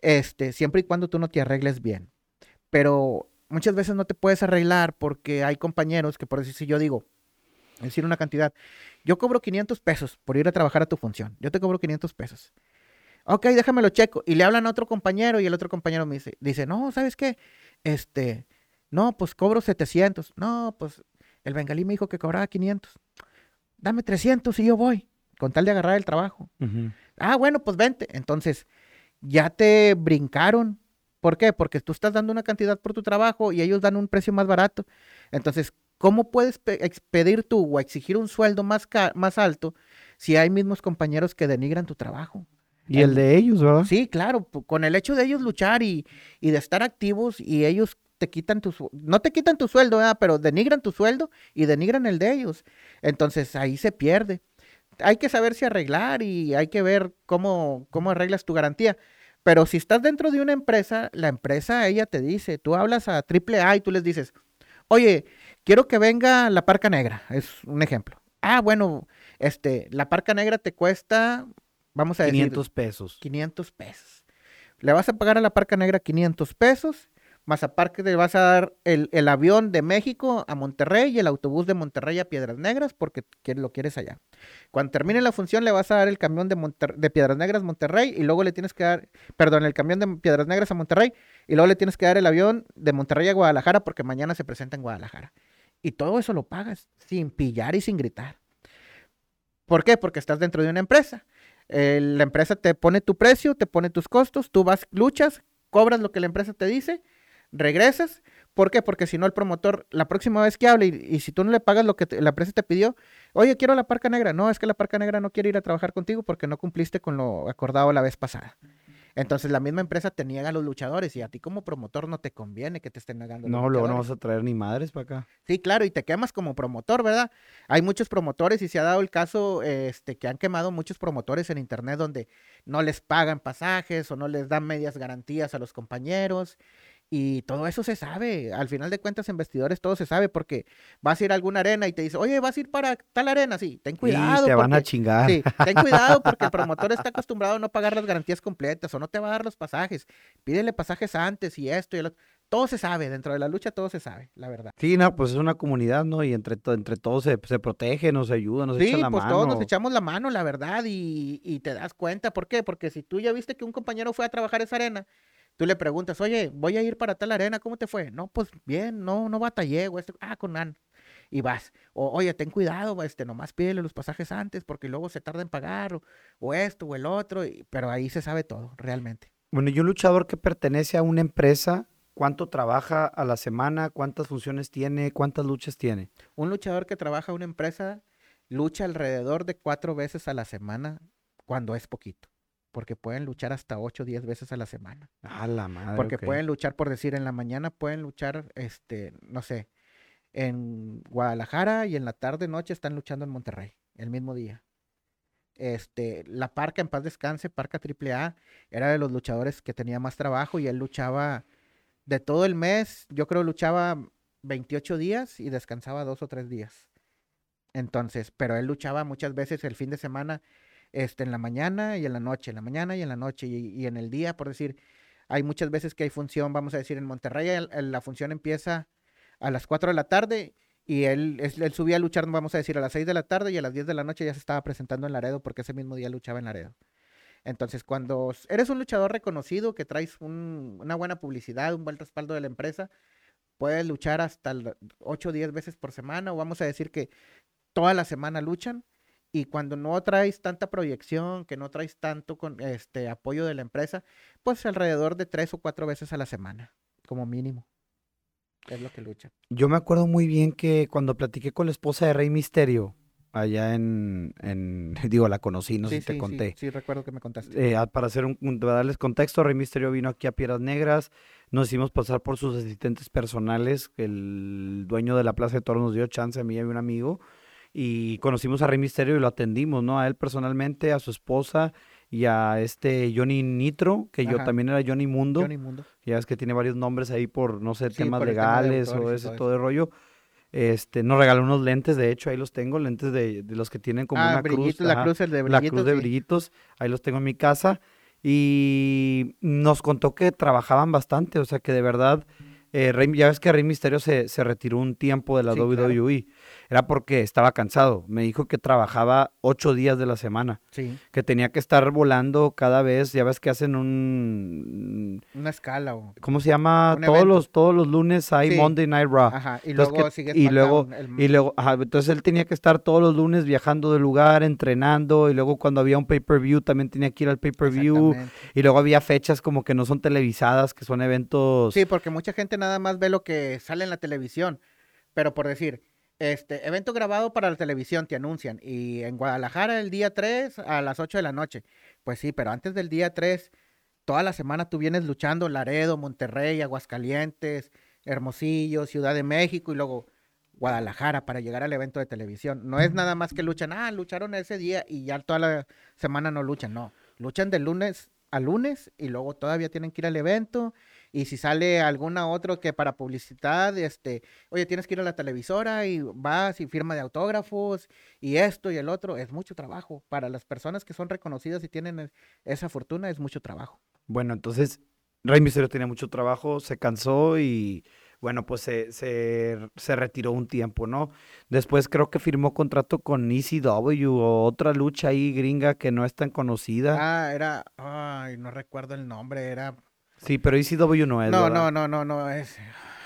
este, siempre y cuando tú no te arregles bien. Pero muchas veces no te puedes arreglar porque hay compañeros que por decir, si yo digo, decir una cantidad, yo cobro 500 pesos por ir a trabajar a tu función, yo te cobro 500 pesos. Ok, déjamelo checo. Y le hablan a otro compañero y el otro compañero me dice, dice, no, ¿sabes qué? Este, no, pues cobro 700. No, pues el bengalí me dijo que cobraba 500. Dame 300 y yo voy, con tal de agarrar el trabajo. Ah, bueno, pues vente. Entonces, ya te brincaron. ¿Por qué? Porque tú estás dando una cantidad por tu trabajo y ellos dan un precio más barato. Entonces, ¿cómo puedes pedir tú o exigir un sueldo más, más alto si hay mismos compañeros que denigran tu trabajo? Y el de ellos, ¿verdad? Sí, claro, con el hecho de ellos luchar y, y de estar activos y ellos te quitan tu no te quitan tu sueldo, ¿verdad? pero denigran tu sueldo y denigran el de ellos. Entonces ahí se pierde. Hay que saberse arreglar y hay que ver cómo, cómo arreglas tu garantía. Pero si estás dentro de una empresa, la empresa, ella te dice, tú hablas a AAA y tú les dices, oye, quiero que venga la parca negra, es un ejemplo. Ah, bueno, este, la parca negra te cuesta, vamos a decir, 500 pesos. 500 pesos. Le vas a pagar a la Parca Negra 500 pesos, más aparte le vas a dar el, el avión de México a Monterrey y el autobús de Monterrey a Piedras Negras porque que- lo quieres allá. Cuando termine la función le vas a dar el camión de, Monter- de Piedras Negras a Monterrey y luego le tienes que dar, perdón, el camión de Piedras Negras a Monterrey y luego le tienes que dar el avión de Monterrey a Guadalajara porque mañana se presenta en Guadalajara. Y todo eso lo pagas sin pillar y sin gritar. ¿Por qué? Porque estás dentro de una empresa. Eh, la empresa te pone tu precio, te pone tus costos, tú vas, luchas, cobras lo que la empresa te dice, regresas. ¿Por qué? Porque si no el promotor, la próxima vez que hable y, si tú no le pagas lo que te- la empresa te pidió, oye, quiero la parca negra. No, es que la parca negra no quiere ir a trabajar contigo porque no cumpliste con lo acordado la vez pasada. Entonces la misma empresa te niega a los luchadores y a ti como promotor no te conviene que te estén negando. No, luego no vas a traer ni madres para acá. Sí, claro, y te quemas como promotor, ¿verdad? Hay muchos promotores y se ha dado el caso este, que han quemado muchos promotores en internet donde no les pagan pasajes o no les dan medias garantías a los compañeros. Y todo eso se sabe. Al final de cuentas, en vestidores todo se sabe porque vas a ir a alguna arena y te dice, oye, vas a ir para tal arena. Sí, ten cuidado. te van a chingar. Sí, ten cuidado porque el promotor está acostumbrado a no pagar las garantías completas o no te va a dar los pasajes. Pídele pasajes antes y esto y el otro. Todo se sabe, dentro de la lucha todo se sabe, la verdad. Sí, no, pues es una comunidad, ¿no? Y entre, entre todos se, se protege, nos ayuda, nos Sí, echan la pues mano. todos nos echamos la mano, la verdad, y, y te das cuenta. ¿Por qué? Porque si tú ya viste que un compañero fue a trabajar esa arena, tú le preguntas, oye, voy a ir para tal arena, ¿cómo te fue? No, pues bien, no, no batallé, o esto, ah, con Nan. Y vas, o oye, ten cuidado, este, nomás pídele los pasajes antes, porque luego se tarda en pagar, o, o esto, o el otro, y- pero ahí se sabe todo, realmente. Bueno, y un luchador que pertenece a una empresa, ¿cuánto trabaja a la semana? ¿Cuántas funciones tiene? ¿Cuántas luchas tiene? Un luchador que trabaja en una empresa lucha alrededor de cuatro veces a la semana cuando es poquito. Porque pueden luchar hasta ocho o diez veces a la semana. A la madre. Porque pueden luchar, por decir, en la mañana pueden luchar, este, no sé, en Guadalajara y en la tarde, noche están luchando en Monterrey, el mismo día. Este, la Parca, en paz descanse, Parca AAA, era de los luchadores que tenía más trabajo y él luchaba de todo el mes, yo creo luchaba 28 días y descansaba dos o tres días. Entonces, pero él luchaba muchas veces el fin de semana, este, en la mañana y en la noche, en la mañana y en la noche y, y en el día, por decir, hay muchas veces que hay función, vamos a decir, en Monterrey la función empieza a las 4 de la tarde y él, él subía a luchar, vamos a decir, a las 6 de la tarde y a las 10 de la noche ya se estaba presentando en Laredo porque ese mismo día luchaba en Laredo. Entonces, cuando eres un luchador reconocido, que traes un- una buena publicidad, un buen respaldo de la empresa, puedes luchar hasta 8 o 10 veces por semana o vamos a decir que toda la semana luchan. Y cuando no traes tanta proyección, que no traes tanto con este apoyo de la empresa, pues alrededor de tres o cuatro veces a la semana, como mínimo. Es lo que luchan. Yo me acuerdo muy bien que cuando platiqué con la esposa de Rey Misterio, allá en, en- digo, la conocí, no sé sí, si te sí, sí, conté. Sí, recuerdo que me contaste. Eh, para hacer un, un- para darles contexto, Rey Misterio vino aquí a Piedras Negras, nos hicimos pasar por sus asistentes personales, el dueño de la Plaza de Toros nos dio chance a mí y a un amigo, y conocimos a Rey Misterio y lo atendimos, ¿no? A él personalmente, a su esposa y a este Johnny Nitro, que yo también era Johnny Mundo, Johnny Mundo. ya es que tiene varios nombres ahí por, no sé, Sí, temas tema legales o ese todo todo el rollo. Este, nos regaló unos lentes, de hecho, ahí los tengo, lentes de, de los que tienen como ah, una cruz. la cruz, el de la brillitos. cruz de sí. brillitos, ahí los tengo en mi casa. Y nos contó que trabajaban bastante, o sea que de verdad, eh, Rey- ya ves que Rey Misterio se, se retiró un tiempo de la Sí, claro. Era porque estaba cansado. Me dijo que trabajaba ocho días de la semana, Sí, que tenía que estar volando cada vez. Ya ves que hacen un, una escala o... ¿cómo se llama? Un Todos evento. los, todos los lunes hay Sí. Monday Night Raw. Ajá, y Entonces, luego que- sigue y luego, el- y luego, ajá, entonces él tenía que estar todos los lunes viajando de lugar, entrenando, y luego cuando había un pay-per-view también tenía que ir al pay-per-view, y luego había fechas como que no son televisadas, que son eventos. Sí, porque mucha gente nada más ve lo que sale en la televisión. Pero por decir, este evento grabado para la televisión te anuncian. Y en Guadalajara el día 3 a las 8 de la noche. Pues sí, pero antes del día 3, toda la semana tú vienes luchando Laredo, Monterrey, Aguascalientes, Hermosillo, Ciudad de México y luego Guadalajara para llegar al evento de televisión. No es nada más que luchan, ah, lucharon ese día y ya toda la semana no luchan. No, luchan de lunes a lunes y luego todavía tienen que ir al evento y si sale alguna otro que para publicidad, este, oye, tienes que ir a la televisora y vas y firma de autógrafos y esto y el otro, es mucho trabajo. Para las personas que son reconocidas y tienen e- esa fortuna, es mucho trabajo. Bueno, entonces Rey Misterio tenía mucho trabajo, se cansó y bueno, pues se, se, se retiró un tiempo, ¿no? Después creo que firmó contrato con ECW o otra lucha ahí gringa que no es tan conocida. Ah, era, ay, no recuerdo el nombre, era... Sí, pero ECW no es. No, ¿verdad? no, no, no, no, es...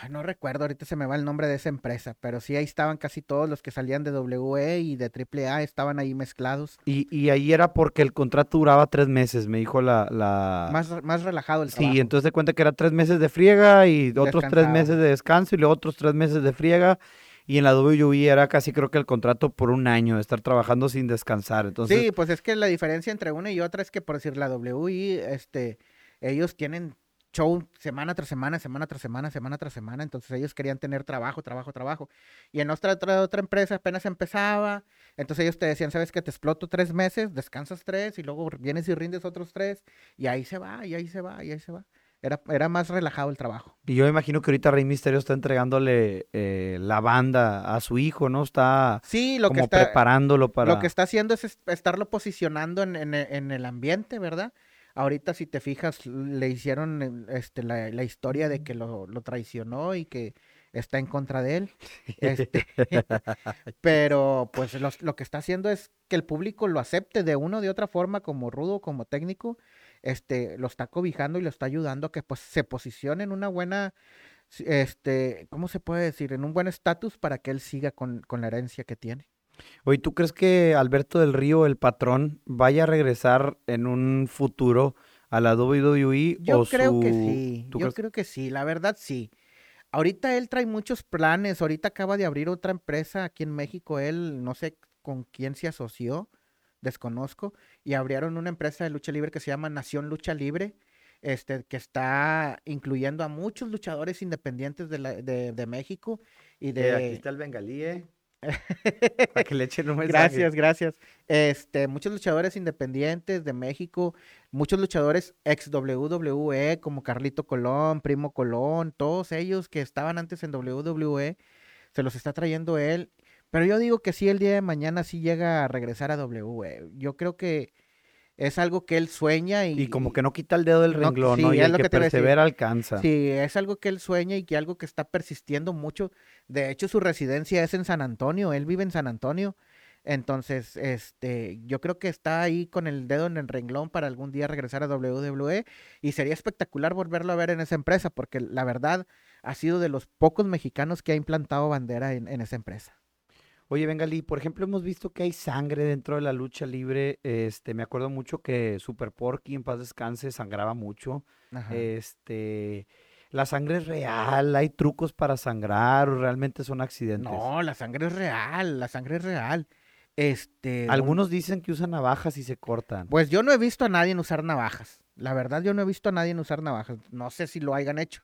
No recuerdo, ahorita se me va el nombre de esa empresa, pero sí ahí estaban casi todos los que salían de WE y de AAA, estaban ahí mezclados. Y, y ahí era porque el contrato duraba tres meses, me dijo la... la... Más, más relajado el Sí, trabajo. entonces de cuenta que era tres meses de friega y otros tres meses de descanso y luego otros tres meses de friega. Y en la WWE era casi creo que el contrato por un año de estar trabajando sin descansar. Entonces, Sí, pues es que la diferencia entre una y otra es que, por decir, la WI, este, ellos tienen show semana tras semana, semana tras semana, semana tras semana, entonces ellos querían tener trabajo, trabajo, trabajo. Y en otra, otra, otra empresa apenas empezaba, entonces ellos te decían, sabes que te exploto tres meses, descansas tres y luego vienes y rindes otros tres, y ahí se va, y ahí se va, y ahí se va. Era, era más relajado el trabajo. y yo imagino que ahorita Rey Misterio está entregándole eh, la banda a su hijo, ¿no? Está Sí, lo que está, preparándolo para... Lo que está haciendo es es- estarlo posicionando en, en en el ambiente, ¿verdad? Ahorita, si te fijas, le hicieron eh, este, la, la historia de que lo, lo traicionó y que está en contra de él. Este, pero, pues, lo que está haciendo es que el público lo acepte de una o de otra forma, como rudo, como técnico. Este, lo está cobijando y lo está ayudando a que pues, se posicione en una buena, este, ¿cómo se puede decir? En un buen estatus para que él siga con, con la herencia que tiene. Oye, ¿tú crees que Alberto del Río, el patrón, vaya a regresar en un futuro a la WWE? Yo o creo que sí, ¿tú yo crees- creo que sí, la verdad sí. Ahorita él trae muchos planes, ahorita acaba de abrir otra empresa aquí en México, él no sé con quién se asoció, desconozco, y abrieron una empresa de lucha libre que se llama Nación Lucha Libre, este, que está incluyendo a muchos luchadores independientes de, la- de, de México y de... Eh, aquí está el bengalí, ¿eh? Para que le echen un. Gracias, gracias. Este, muchos luchadores independientes de México, muchos luchadores ex WWE como Carlito Colón, Primo Colón, todos ellos que estaban antes en WWE, se los está trayendo él. Pero yo digo que sí, el día de mañana sí llega a regresar a WWE. Yo creo que es algo que él sueña y, Y como que no quita el dedo del No, renglón, sí, ¿no? Y es el lo que que persevera alcanza. Sí, es algo que él sueña y que algo que está persistiendo mucho. De hecho, su residencia es en San Antonio, él vive en San Antonio. Entonces, este, yo creo que está ahí con el dedo en el renglón para algún día regresar a WWE y sería espectacular volverlo a ver en esa empresa porque la verdad ha sido de los pocos mexicanos que ha implantado bandera en, en esa empresa. Oye, Bengali, por ejemplo, hemos visto que hay sangre dentro de la lucha libre. Este, me acuerdo mucho que Super Porky, en paz descanse, sangraba mucho. Ajá. Este, la sangre es real, hay trucos para sangrar o realmente son accidentes. No, la sangre es real, la sangre es real. Este, un- Algunos dicen que usan navajas y se cortan. Pues yo no he visto a nadie en usar navajas. La verdad, yo no he visto a nadie en usar navajas. No sé si lo hayan hecho.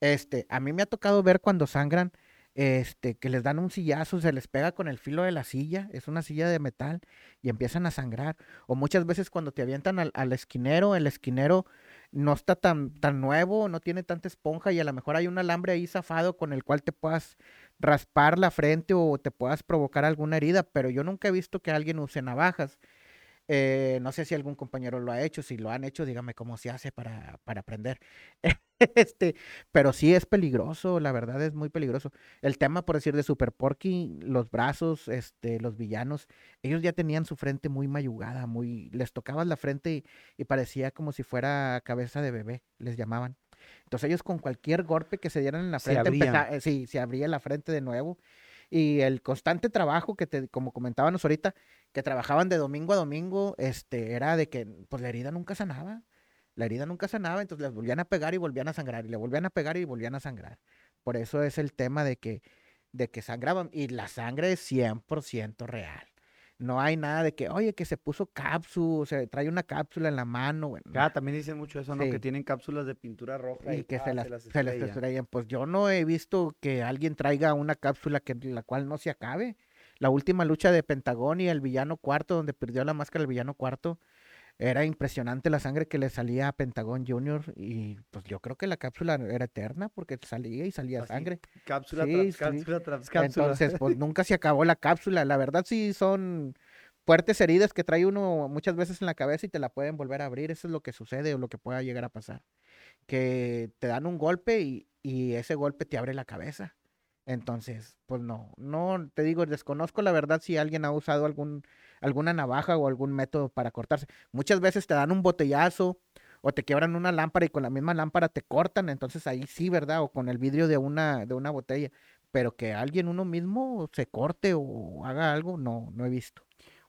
Este, a mí me ha tocado ver cuando sangran, este, que les dan un sillazo, se les pega con el filo de la silla, es una silla de metal, y empiezan a sangrar. O muchas veces cuando te avientan al, esquinero, el esquinero no está tan, tan nuevo, no tiene tanta esponja, y a lo mejor hay un alambre ahí zafado con el cual te puedas raspar la frente o te puedas provocar alguna herida, pero yo nunca he visto que alguien use navajas. Eh, no sé si algún compañero lo ha hecho, si lo han hecho, dígame cómo se hace para, para aprender. Este, pero sí es peligroso, la verdad es muy peligroso. El tema, por decir, de Super Porky, los brazos, este, los villanos, ellos ya tenían su frente muy mayugada, muy, les tocabas la frente y, y parecía como si fuera cabeza de bebé, les llamaban. Entonces ellos con cualquier golpe que se dieran en la Se frente, empeza- eh, sí, se abría la frente de nuevo. Y el constante trabajo que te, como comentábamos ahorita, que trabajaban de domingo a domingo, este, era de que pues la herida nunca sanaba. La herida nunca sanaba, entonces les volvían a pegar y volvían a sangrar, y le volvían a pegar y volvían a sangrar. Por eso es el tema de que, de que sangraban. Y la sangre es 100% real. No hay nada de que, oye, que se puso cápsula, o sea, trae una cápsula en la mano. Bueno, no. Ah, también dicen mucho eso, ¿no? Sí. Que tienen cápsulas de pintura roja y que ah, se las, se las estrella. estrellan. Pues yo no he visto que alguien traiga una cápsula que la cual no se acabe. La última lucha de Pentagón y el villano cuarto, donde perdió la máscara el villano cuarto, era impresionante la sangre que le salía a Pentagón Junior y pues yo creo que la cápsula era eterna porque salía y salía Así, sangre. Cápsula Sí, tras sí. cápsula tras cápsula. Entonces, pues nunca se acabó la cápsula. La verdad sí son fuertes heridas que trae uno muchas veces en la cabeza y te la pueden volver a abrir. Eso es lo que sucede o lo que pueda llegar a pasar. Que te dan un golpe y, y ese golpe te abre la cabeza. Entonces, pues no, no, te digo, desconozco la verdad si alguien ha usado algún, alguna navaja o algún método para cortarse. Muchas veces te dan un botellazo o te quiebran una lámpara y con la misma lámpara te cortan, entonces ahí sí, ¿verdad? O con el vidrio de una, de una botella. Pero que alguien uno mismo se corte o haga algo, no, no he visto.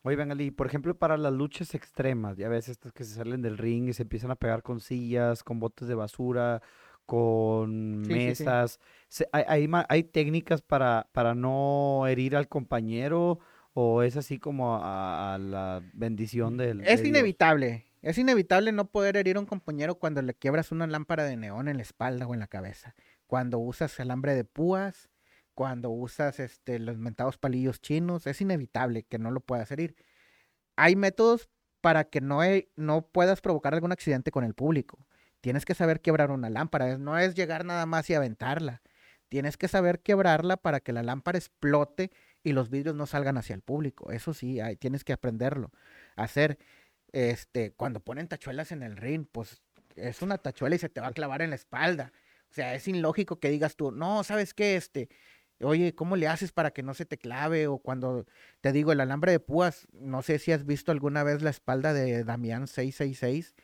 Oye, Bengali, por ejemplo, para las luchas extremas, ya ves estas que se salen del ring y se empiezan a pegar con sillas, con botes de basura, con Sí, sí, sí. mesas. se- hay, hay hay técnicas para, para no herir al compañero o es así como a, a la bendición del... de Es inevitable, es inevitable no poder herir a un compañero cuando le quiebras una lámpara de neón en la espalda o en la cabeza, cuando usas alambre de púas, cuando usas este, los mentados palillos chinos, es inevitable que no lo puedas herir. Hay métodos para que no, he- no puedas provocar algún accidente con el público. Tienes que saber quebrar una lámpara, no es llegar nada más y aventarla. Tienes que saber quebrarla para que la lámpara explote y los vidrios no salgan hacia el público. Eso sí, hay- tienes que aprenderlo hacer. Este, cuando ponen tachuelas en el ring, pues es una tachuela y se te va a clavar en la espalda. O sea, es ilógico que digas tú, no, ¿sabes qué? Este, oye, ¿cómo le haces para que no se te clave? O cuando te digo el alambre de púas, no sé si has visto alguna vez la espalda de Damián 666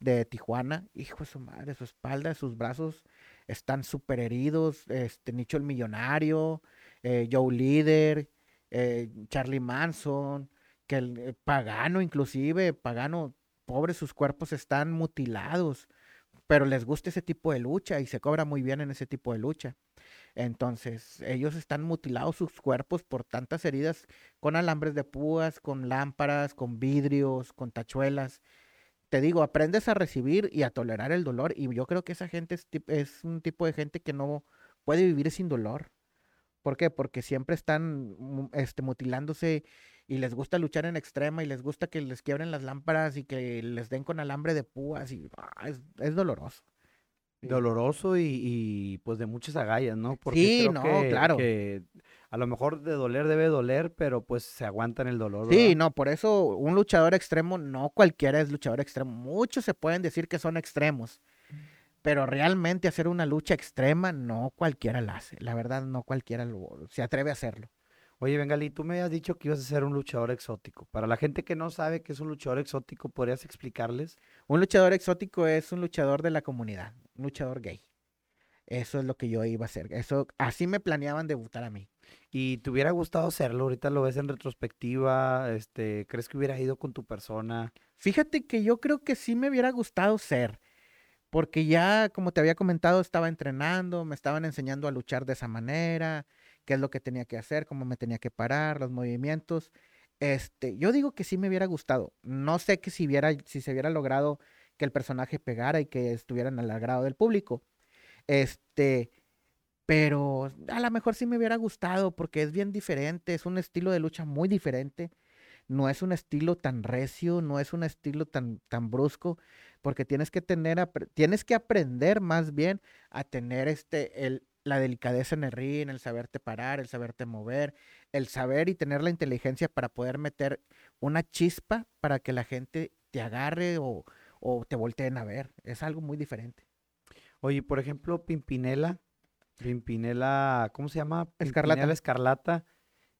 de Tijuana. Hijo de su madre, su espalda, sus brazos están súper heridos. Este, Nicho el Millonario, eh, Joe Líder, eh, Charlie Manson, que el eh, Pagano inclusive, Pagano pobres, sus cuerpos están mutilados, pero les gusta ese tipo de lucha y se cobra muy bien en ese tipo de lucha. Entonces, ellos están mutilados sus cuerpos por tantas heridas con alambres de púas, con lámparas, con vidrios, con tachuelas. Te digo, aprendes a recibir y a tolerar el dolor y yo creo que esa gente es, es un tipo de gente que no puede vivir sin dolor. ¿Por qué? Porque siempre están este, mutilándose y les gusta luchar en extrema y les gusta que les quiebren las lámparas y que les den con alambre de púas y ah, es, doloroso. Doloroso y, pues de muchas agallas, ¿no? Porque sí, no, claro. Que a lo mejor de doler debe doler, pero pues se aguantan el dolor. Sí, no, por eso un luchador extremo, no cualquiera es luchador extremo. Muchos se pueden decir que son extremos pero realmente hacer una lucha extrema no cualquiera la hace. La verdad, no cualquiera se atreve a hacerlo. Oye, Bengali, tú me has dicho que ibas a ser un luchador exótico. Para la gente que no sabe qué es un luchador exótico, ¿podrías explicarles? Un luchador exótico es un luchador de la comunidad, un luchador gay. Eso es lo que yo iba a hacer. Eso, así me planeaban debutar a mí. ¿Y te hubiera gustado hacerlo? Ahorita lo ves en retrospectiva. Este, ¿Crees que hubiera ido con tu persona? Fíjate que yo creo que sí me hubiera gustado ser porque ya, como te había comentado, estaba entrenando, me estaban enseñando a luchar de esa manera, qué es lo que tenía que hacer, cómo me tenía que parar, los movimientos. Este, yo digo que sí me hubiera gustado. No sé que si, hubiera, si se hubiera logrado que el personaje pegara y que estuvieran al agrado del público. Este, pero a lo mejor sí me hubiera gustado porque es bien diferente, es un estilo de lucha muy diferente no es un estilo tan recio, no es un estilo tan, tan brusco, porque tienes que tener, tienes que aprender más bien a tener este, el, la delicadeza en el ring, el saberte parar, el saberte mover, el saber y tener la inteligencia para poder meter una chispa para que la gente te agarre o, o te volteen a ver. Es algo muy diferente. Oye, por ejemplo, Pimpinela, Pimpinela, ¿cómo se llama? Escarlata. Escarlata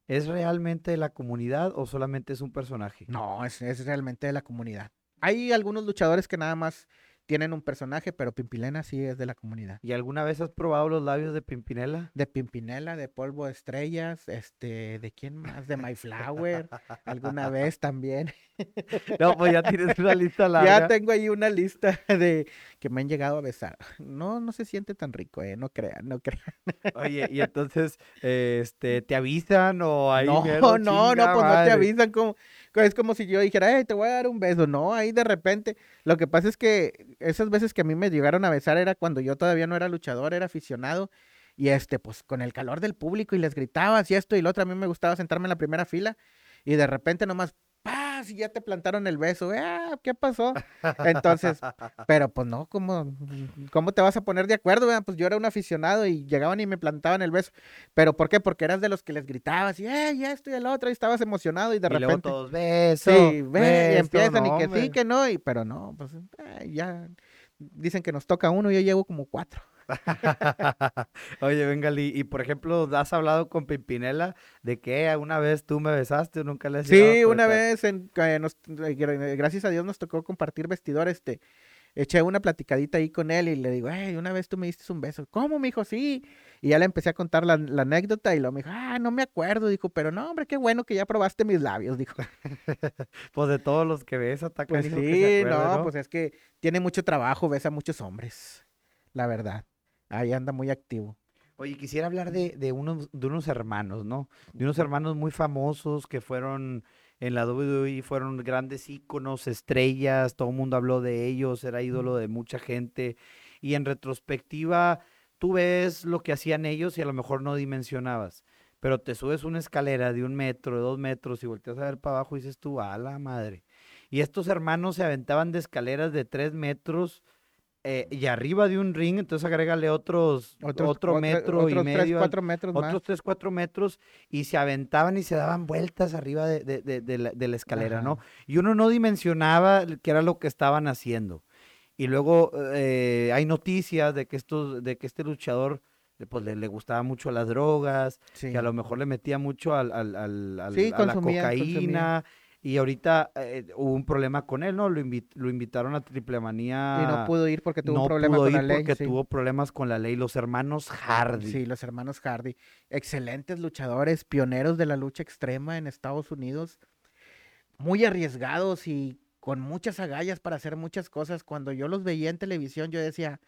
¿Es realmente de la comunidad o solamente es un personaje? No, es, es realmente de la comunidad. Hay algunos luchadores que nada más tienen un personaje, pero Pimpilena sí es de la comunidad. ¿Y alguna vez has probado los labios de Pimpinela? De Pimpinela, de Polvo de Estrellas, este, ¿de quién más? De My Flower, alguna vez también. No, pues ya tienes una lista larga. Ya tengo ahí una lista de que me han llegado a besar. No, no se siente tan rico, eh, no crean, no crean. Oye, y entonces, este, ¿te avisan o ahí? No, no, no, pues no te avisan como es como si yo dijera, hey, te voy a dar un beso. No, ahí de repente. Lo que pasa es que esas veces que a mí me llegaron a besar era cuando yo todavía no era luchador, era aficionado. Y este, pues con el calor del público y les gritaba y esto y lo otro. A mí me gustaba sentarme en la primera fila y de repente nomás y ya te plantaron el beso, ah, ¿qué pasó? Entonces, pero pues no, ¿cómo, ¿cómo te vas a poner de acuerdo? Pues yo era un aficionado y llegaban y me plantaban el beso. ¿Pero por qué? Porque eras de los que les gritabas y, eh, ya esto y el otro, y estabas emocionado y de repente. todos besos. Sí, y empiezan y que sí, que no, y pero no, pues eh, ya dicen que nos toca uno y yo llevo como cuatro. Oye, Bengali, y por ejemplo, ¿has hablado con Pimpinela de que una vez tú me besaste o nunca le has Sí, una vez, en, gracias a Dios nos tocó compartir vestidores, este, eché una platicadita ahí con él y le digo, hey, una vez tú me diste un beso. ¿Cómo, me dijo? Sí. Y ya le empecé a contar la, anécdota y lo me dijo, ah, no me acuerdo. Dijo, pero no, hombre, qué bueno que ya probaste mis labios, dijo. pues de todos los que ves, hasta Pues sí, no, pues es que tiene mucho trabajo, ves a muchos hombres, la verdad. Ahí anda muy activo. Oye, quisiera hablar de, de, unos, de unos hermanos, ¿no? De unos hermanos muy famosos que fueron en la WWE, fueron grandes íconos, estrellas, todo el mundo habló de ellos, era ídolo de mucha gente. Y en retrospectiva, tú ves lo que hacían ellos y a lo mejor no dimensionabas. Pero te subes una escalera de un metro, de dos metros y volteas a ver para abajo y dices tú, a la madre. Y estos hermanos se aventaban de escaleras de tres metros eh, y arriba de un ring, entonces agrégale otros, otro metro y medio. cuatro metros otros tres, cuatro metros y se aventaban y se daban vueltas arriba de, de, de, la, escalera, ¿no? Y uno no dimensionaba qué era lo que estaban haciendo. Y luego eh, hay noticias de que, estos, de que este luchador pues le, gustaba mucho las drogas, que a lo mejor le metía mucho al, al, al, a la cocaína. Y ahorita eh, hubo un problema con él, ¿no? Lo, lo invitaron a Triple Manía. Y no pudo ir porque tuvo un problema con la ley. porque tuvo problemas con la ley. Los hermanos Hardy. Sí, los hermanos Hardy. Excelentes luchadores, pioneros de la lucha extrema en Estados Unidos. Muy arriesgados y con muchas agallas para hacer muchas cosas. Cuando yo los veía en televisión, yo decía,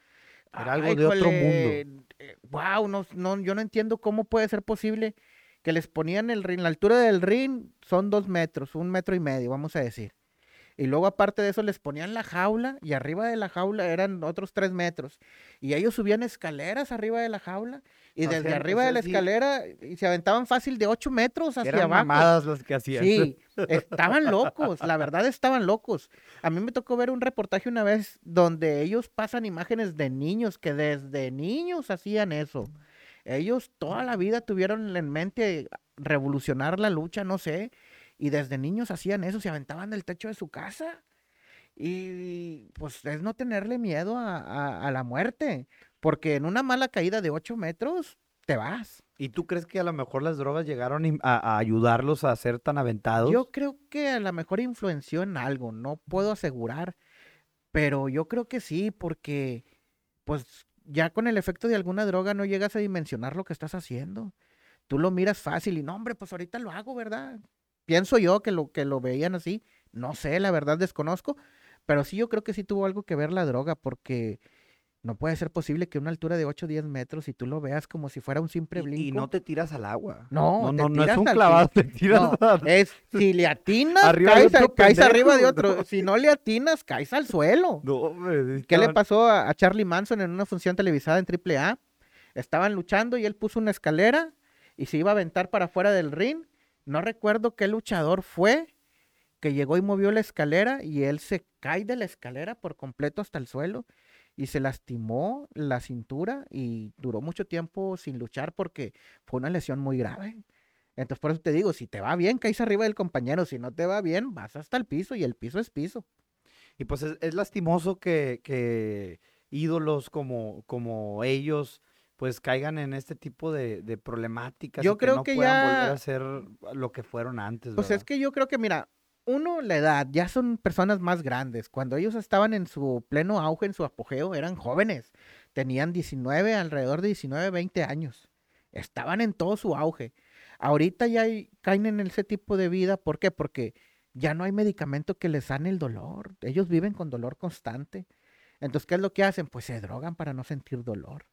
Era algo de otro mundo. Wow, no, no, yo no entiendo cómo puede ser posible que les ponían el ring, la altura del ring son dos metros, un metro y medio, vamos a decir. Y luego aparte de eso les ponían la jaula y arriba de la jaula eran otros tres metros. Y ellos subían escaleras arriba de la jaula y desde arriba o sea, de la sí. escalera y se aventaban fácil de ocho metros hacia Eran abajo. las que hacían. Sí, estaban locos, la verdad estaban locos. A mí me tocó ver un reportaje una vez donde ellos pasan imágenes de niños que desde niños hacían eso. Ellos toda la vida tuvieron en mente revolucionar la lucha, no sé, y desde niños hacían eso, se aventaban del techo de su casa. Y pues es no tenerle miedo a, a- a la muerte, porque en una mala caída de 8 metros te vas. ¿Y tú crees que a lo mejor las drogas llegaron a, a ayudarlos a ser tan aventados? Yo creo que a lo mejor influenció en algo, no puedo asegurar, pero yo creo que sí, porque pues ya con el efecto de alguna droga no llegas a dimensionar lo que estás haciendo. Tú lo miras fácil y no, hombre, pues ahorita lo hago, ¿verdad? Pienso yo que lo que lo veían así, no sé, la verdad desconozco, pero sí yo creo que sí tuvo algo que ver la droga, porque no puede ser posible que una altura de 8 o 10 metros y tú lo veas como si fuera un simple Y- brinco. y, no te tiras al agua. No, no, no, no es un clavado, te tiras No, es si le atinas, Arriba caes, a- caes arriba de otro. no. Si no le atinas, caes al suelo. No, hombre, sí ¿Qué le pasó a, a Charlie Manson en una función televisada en AAA? Estaban luchando y él puso una escalera y se iba a aventar para afuera del ring. No recuerdo qué luchador fue que llegó y movió la escalera y él se cae de la escalera por completo hasta el suelo y se lastimó la cintura y duró mucho tiempo sin luchar porque fue una lesión muy grave. Entonces por eso te digo, si te va bien, caes arriba del compañero, si no te va bien, vas hasta el piso y el piso es piso. Y pues es, es lastimoso que, que ídolos como, como ellos pues caigan en este tipo de, de problemáticas Yo y que creo no que puedan volver ya- a ser lo que fueron antes, Pues ¿verdad? es que yo creo que, mira, uno, la edad, ya son personas más grandes. Cuando ellos estaban en su pleno auge, en su apogeo, eran jóvenes. Tenían 19, alrededor de 19, 20 años. Estaban en todo su auge. Ahorita ya hay- caen en ese tipo de vida. ¿Por qué? Porque ya no hay medicamento que les sane el dolor. Ellos viven con dolor constante. Entonces, ¿qué es lo que hacen? Pues se drogan para no sentir dolor.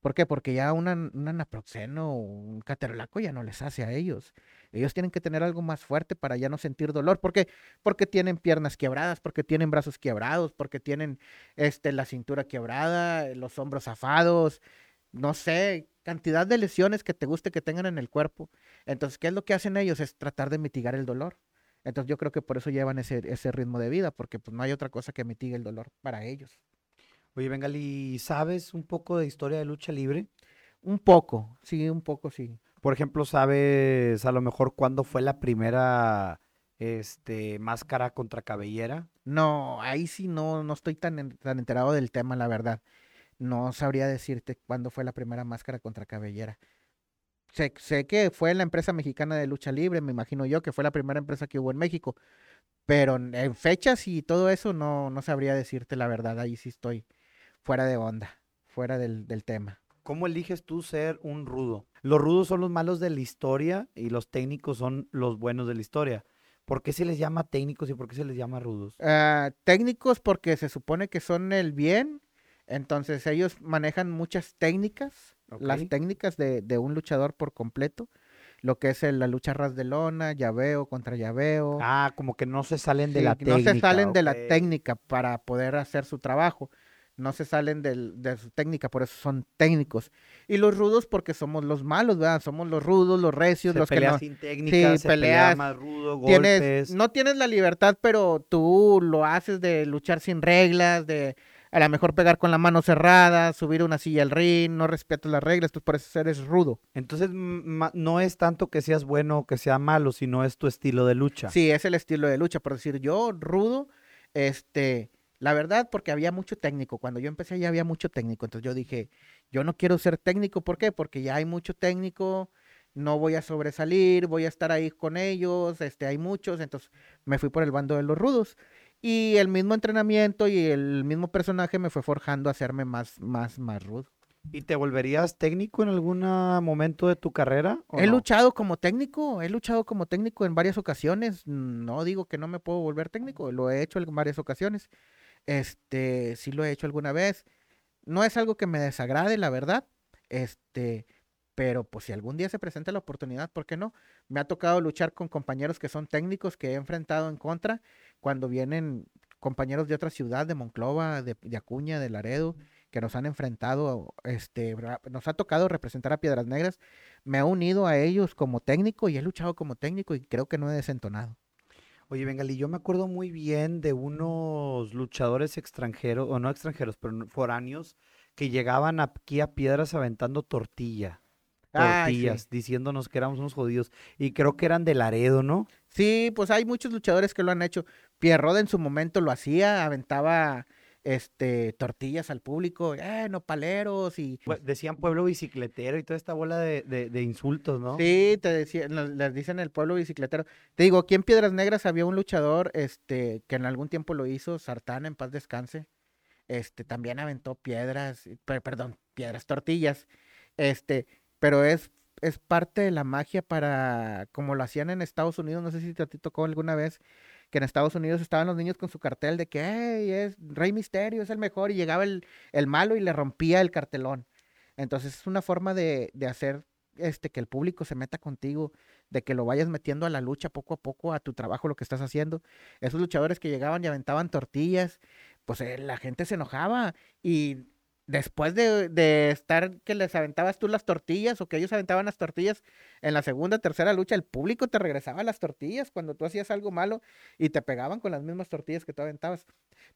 ¿Por qué? Porque ya un naproxeno o un caterolaco ya no les hace a ellos. Ellos tienen que tener algo más fuerte para ya no sentir dolor. ¿Por qué? Porque tienen piernas quebradas, porque tienen brazos quebrados, porque tienen este, la cintura quebrada, los hombros zafados, no sé, cantidad de lesiones que te guste que tengan en el cuerpo. Entonces, ¿qué es lo que hacen ellos? Es tratar de mitigar el dolor. Entonces, yo creo que por eso llevan ese, ese ritmo de vida, porque pues, no hay otra cosa que mitigue el dolor para ellos. Oye, Bengali, ¿sabes un poco de historia de lucha libre? Un poco, sí, un poco, sí. Por ejemplo, ¿sabes a lo mejor cuándo fue la primera este, máscara contra cabellera? No, ahí sí no, no estoy tan, tan enterado del tema, la verdad. No sabría decirte cuándo fue la primera máscara contra cabellera. Sé, que fue la empresa mexicana de lucha libre, me imagino yo, que fue la primera empresa que hubo en México. Pero en, en fechas y todo eso no, no sabría decirte la verdad. Ahí sí estoy fuera de onda, fuera del, del tema. ¿Cómo eliges tú ser un rudo? Los rudos son los malos de la historia y los técnicos son los buenos de la historia. ¿Por qué se les llama técnicos y por qué se les llama rudos? Ah, técnicos porque se supone que son el bien, entonces ellos manejan muchas técnicas, las Ok. técnicas de, de un luchador por completo, lo que es el- la lucha ras de lona, llaveo contra llaveo. Ah, como que no se salen de Sí, la no técnica. se salen de la técnica para poder hacer su trabajo. No se salen del- de su técnica, por eso son técnicos. Y los rudos porque somos los malos, ¿verdad? Somos los rudos, los recios, Se los que no, sin técnica, sí, se pelea peleas, más rudo, tienes, golpes. no tienes la libertad, pero tú lo haces de luchar sin reglas, de a lo mejor pegar con la mano cerrada, subir una silla al ring, no respetas las reglas, tú por eso eres rudo. Entonces, no es tanto que seas bueno o que sea malo, sino es tu estilo de lucha. Sí, es el estilo de lucha, por decir yo, rudo, este, la verdad, porque había mucho técnico, cuando yo empecé ya había mucho técnico, entonces yo dije, yo no quiero ser técnico, ¿por qué? Porque ya hay mucho técnico, no voy a sobresalir, voy a estar ahí con ellos, este, hay muchos, entonces me fui por el bando de los rudos. Y el mismo entrenamiento y el mismo personaje me fue forjando a hacerme más, más, más rudo. ¿Y te volverías técnico en algún momento de tu carrera? He luchado como técnico, he luchado como técnico en varias ocasiones. No digo que no me puedo volver técnico, lo he hecho en varias ocasiones. Este, sí lo he hecho alguna vez. No es algo que me desagrade, la verdad. Este, pero pues si algún día se presenta la oportunidad, ¿por qué no? Me ha tocado luchar con compañeros que son técnicos que he enfrentado en contra cuando vienen compañeros de otra ciudad, de Monclova, de, de Acuña, de Laredo que nos han enfrentado, este, nos ha tocado representar a Piedras Negras. Me he unido a ellos como técnico y he luchado como técnico y creo que no he desentonado. Oye, Bengali, yo me acuerdo muy bien de unos luchadores extranjeros, o no extranjeros, pero foráneos, que llegaban aquí a Piedras aventando tortilla. Tortillas, diciéndonos que éramos unos jodidos. Y creo que eran de Laredo, ¿no? Sí, pues hay muchos luchadores que lo han hecho. Pierrot en su momento lo hacía, aventaba este, tortillas al público, eh, paleros y... Decían pueblo bicicletero y toda esta bola de, insultos, ¿no? Sí, te decían, les dicen el pueblo bicicletero. Te digo, aquí en Piedras Negras había un luchador, este, que en algún tiempo lo hizo, Sartán, en paz descanse, este, también aventó piedras, perdón, piedras, tortillas, este, pero es, es parte de la magia para, como lo hacían en Estados Unidos, no sé si te tocó alguna vez, que en Estados Unidos estaban los niños con su cartel de que es Rey Misterio, es el mejor, y llegaba el, malo y le rompía el cartelón. Entonces es una forma de, de, hacer este, que el público se meta contigo, de que lo vayas metiendo a la lucha poco a poco, a tu trabajo, lo que estás haciendo. Esos luchadores que llegaban y aventaban tortillas, pues eh, la gente se enojaba y después de, estar que les aventabas tú las tortillas o que ellos aventaban las tortillas en la segunda, tercera lucha, el público te regresaba las tortillas cuando tú hacías algo malo y te pegaban con las mismas tortillas que tú aventabas.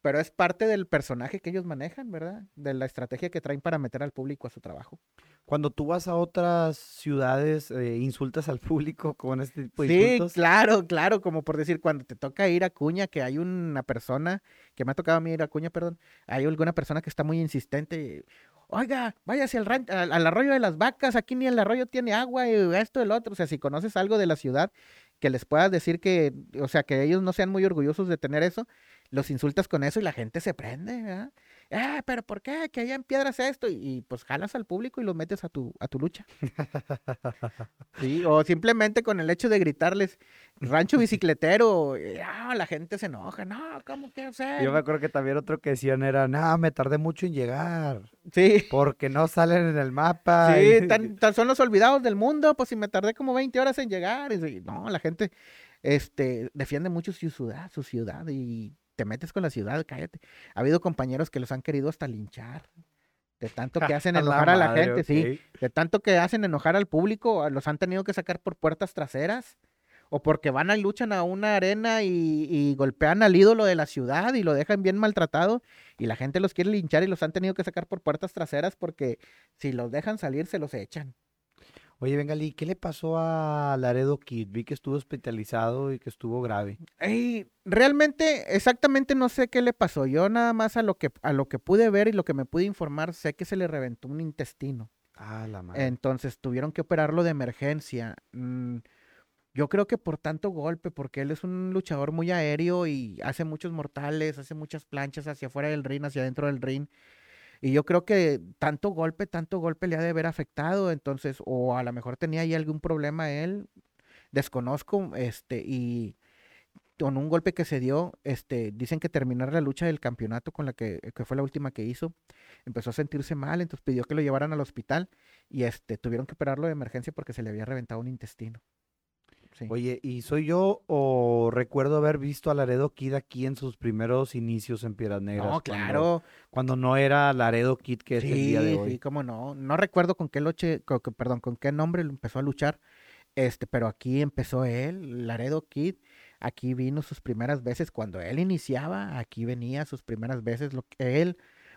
Pero es parte del personaje que ellos manejan, ¿verdad? De la estrategia que traen para meter al público a su trabajo. Cuando tú vas a otras ciudades, eh, insultas al público con este tipo de Sí, claro, claro, como por decir, cuando te toca ir a Cuña, que hay una persona, que me ha tocado a mí ir a Cuña, perdón, hay alguna persona que está muy insistente, oiga, váyase al, al, al, arroyo de las vacas, aquí ni el arroyo tiene agua, y esto, el otro, o sea, si conoces algo de la ciudad, que les puedas decir que, o sea, que ellos no sean muy orgullosos de tener eso, los insultas con eso y la gente se prende, ¿verdad? Eh, pero ¿por qué? Que allá en piedras esto. Y, pues jalas al público y los metes a tu, a tu lucha. sí, o simplemente con el hecho de gritarles, rancho bicicletero, ah, la gente se enoja, no, ¿cómo que hacer? Yo me acuerdo que también otro que decían era, no, me tardé mucho en llegar. Sí. Porque no salen en el mapa. Sí, tan, son los olvidados del mundo, pues si me tardé como 20 horas en llegar. Y, no, la gente este, defiende mucho su ciudad, su ciudad y te metes con la ciudad, cállate. Ha habido compañeros que los han querido hasta linchar. De tanto que hacen enojar a la gente, sí. De tanto que hacen enojar al público, los han tenido que sacar por puertas traseras. O porque van a luchan a una arena y, golpean al ídolo de la ciudad y lo dejan bien maltratado. Y la gente los quiere linchar y los han tenido que sacar por puertas traseras porque si los dejan salir se los echan. Oye, Bengali, ¿qué le pasó a Laredo Kid? Vi que estuvo hospitalizado y que estuvo grave. realmente, exactamente no sé qué le pasó. Yo nada más a lo que a lo que pude ver y lo que me pude informar, sé que se le reventó un intestino. Ah, la madre. Entonces tuvieron que operarlo de emergencia. Mm, yo creo que por tanto golpe, porque él es un luchador muy aéreo y hace muchos mortales, hace muchas planchas hacia afuera del ring, hacia adentro del ring. Y yo creo que tanto golpe, tanto golpe le ha de haber afectado, entonces, o a lo mejor tenía ahí algún problema él, desconozco, este, y con un golpe que se dio, este, dicen que terminar la lucha del campeonato con la que, que, fue la última que hizo, empezó a sentirse mal, entonces pidió que lo llevaran al hospital y este, tuvieron que operarlo de emergencia porque se le había reventado un intestino. Oye, ¿y soy yo o recuerdo haber visto a Laredo Kid aquí en sus primeros inicios en Piedras Negras? No, claro. Cuando, no era Laredo Kid que es el día de hoy. Sí, cómo no. No recuerdo con qué loche, perdón, con qué nombre empezó a luchar. Este, pero aquí empezó él, Laredo Kid. Aquí vino sus primeras veces cuando él iniciaba, aquí venía sus primeras veces lo que él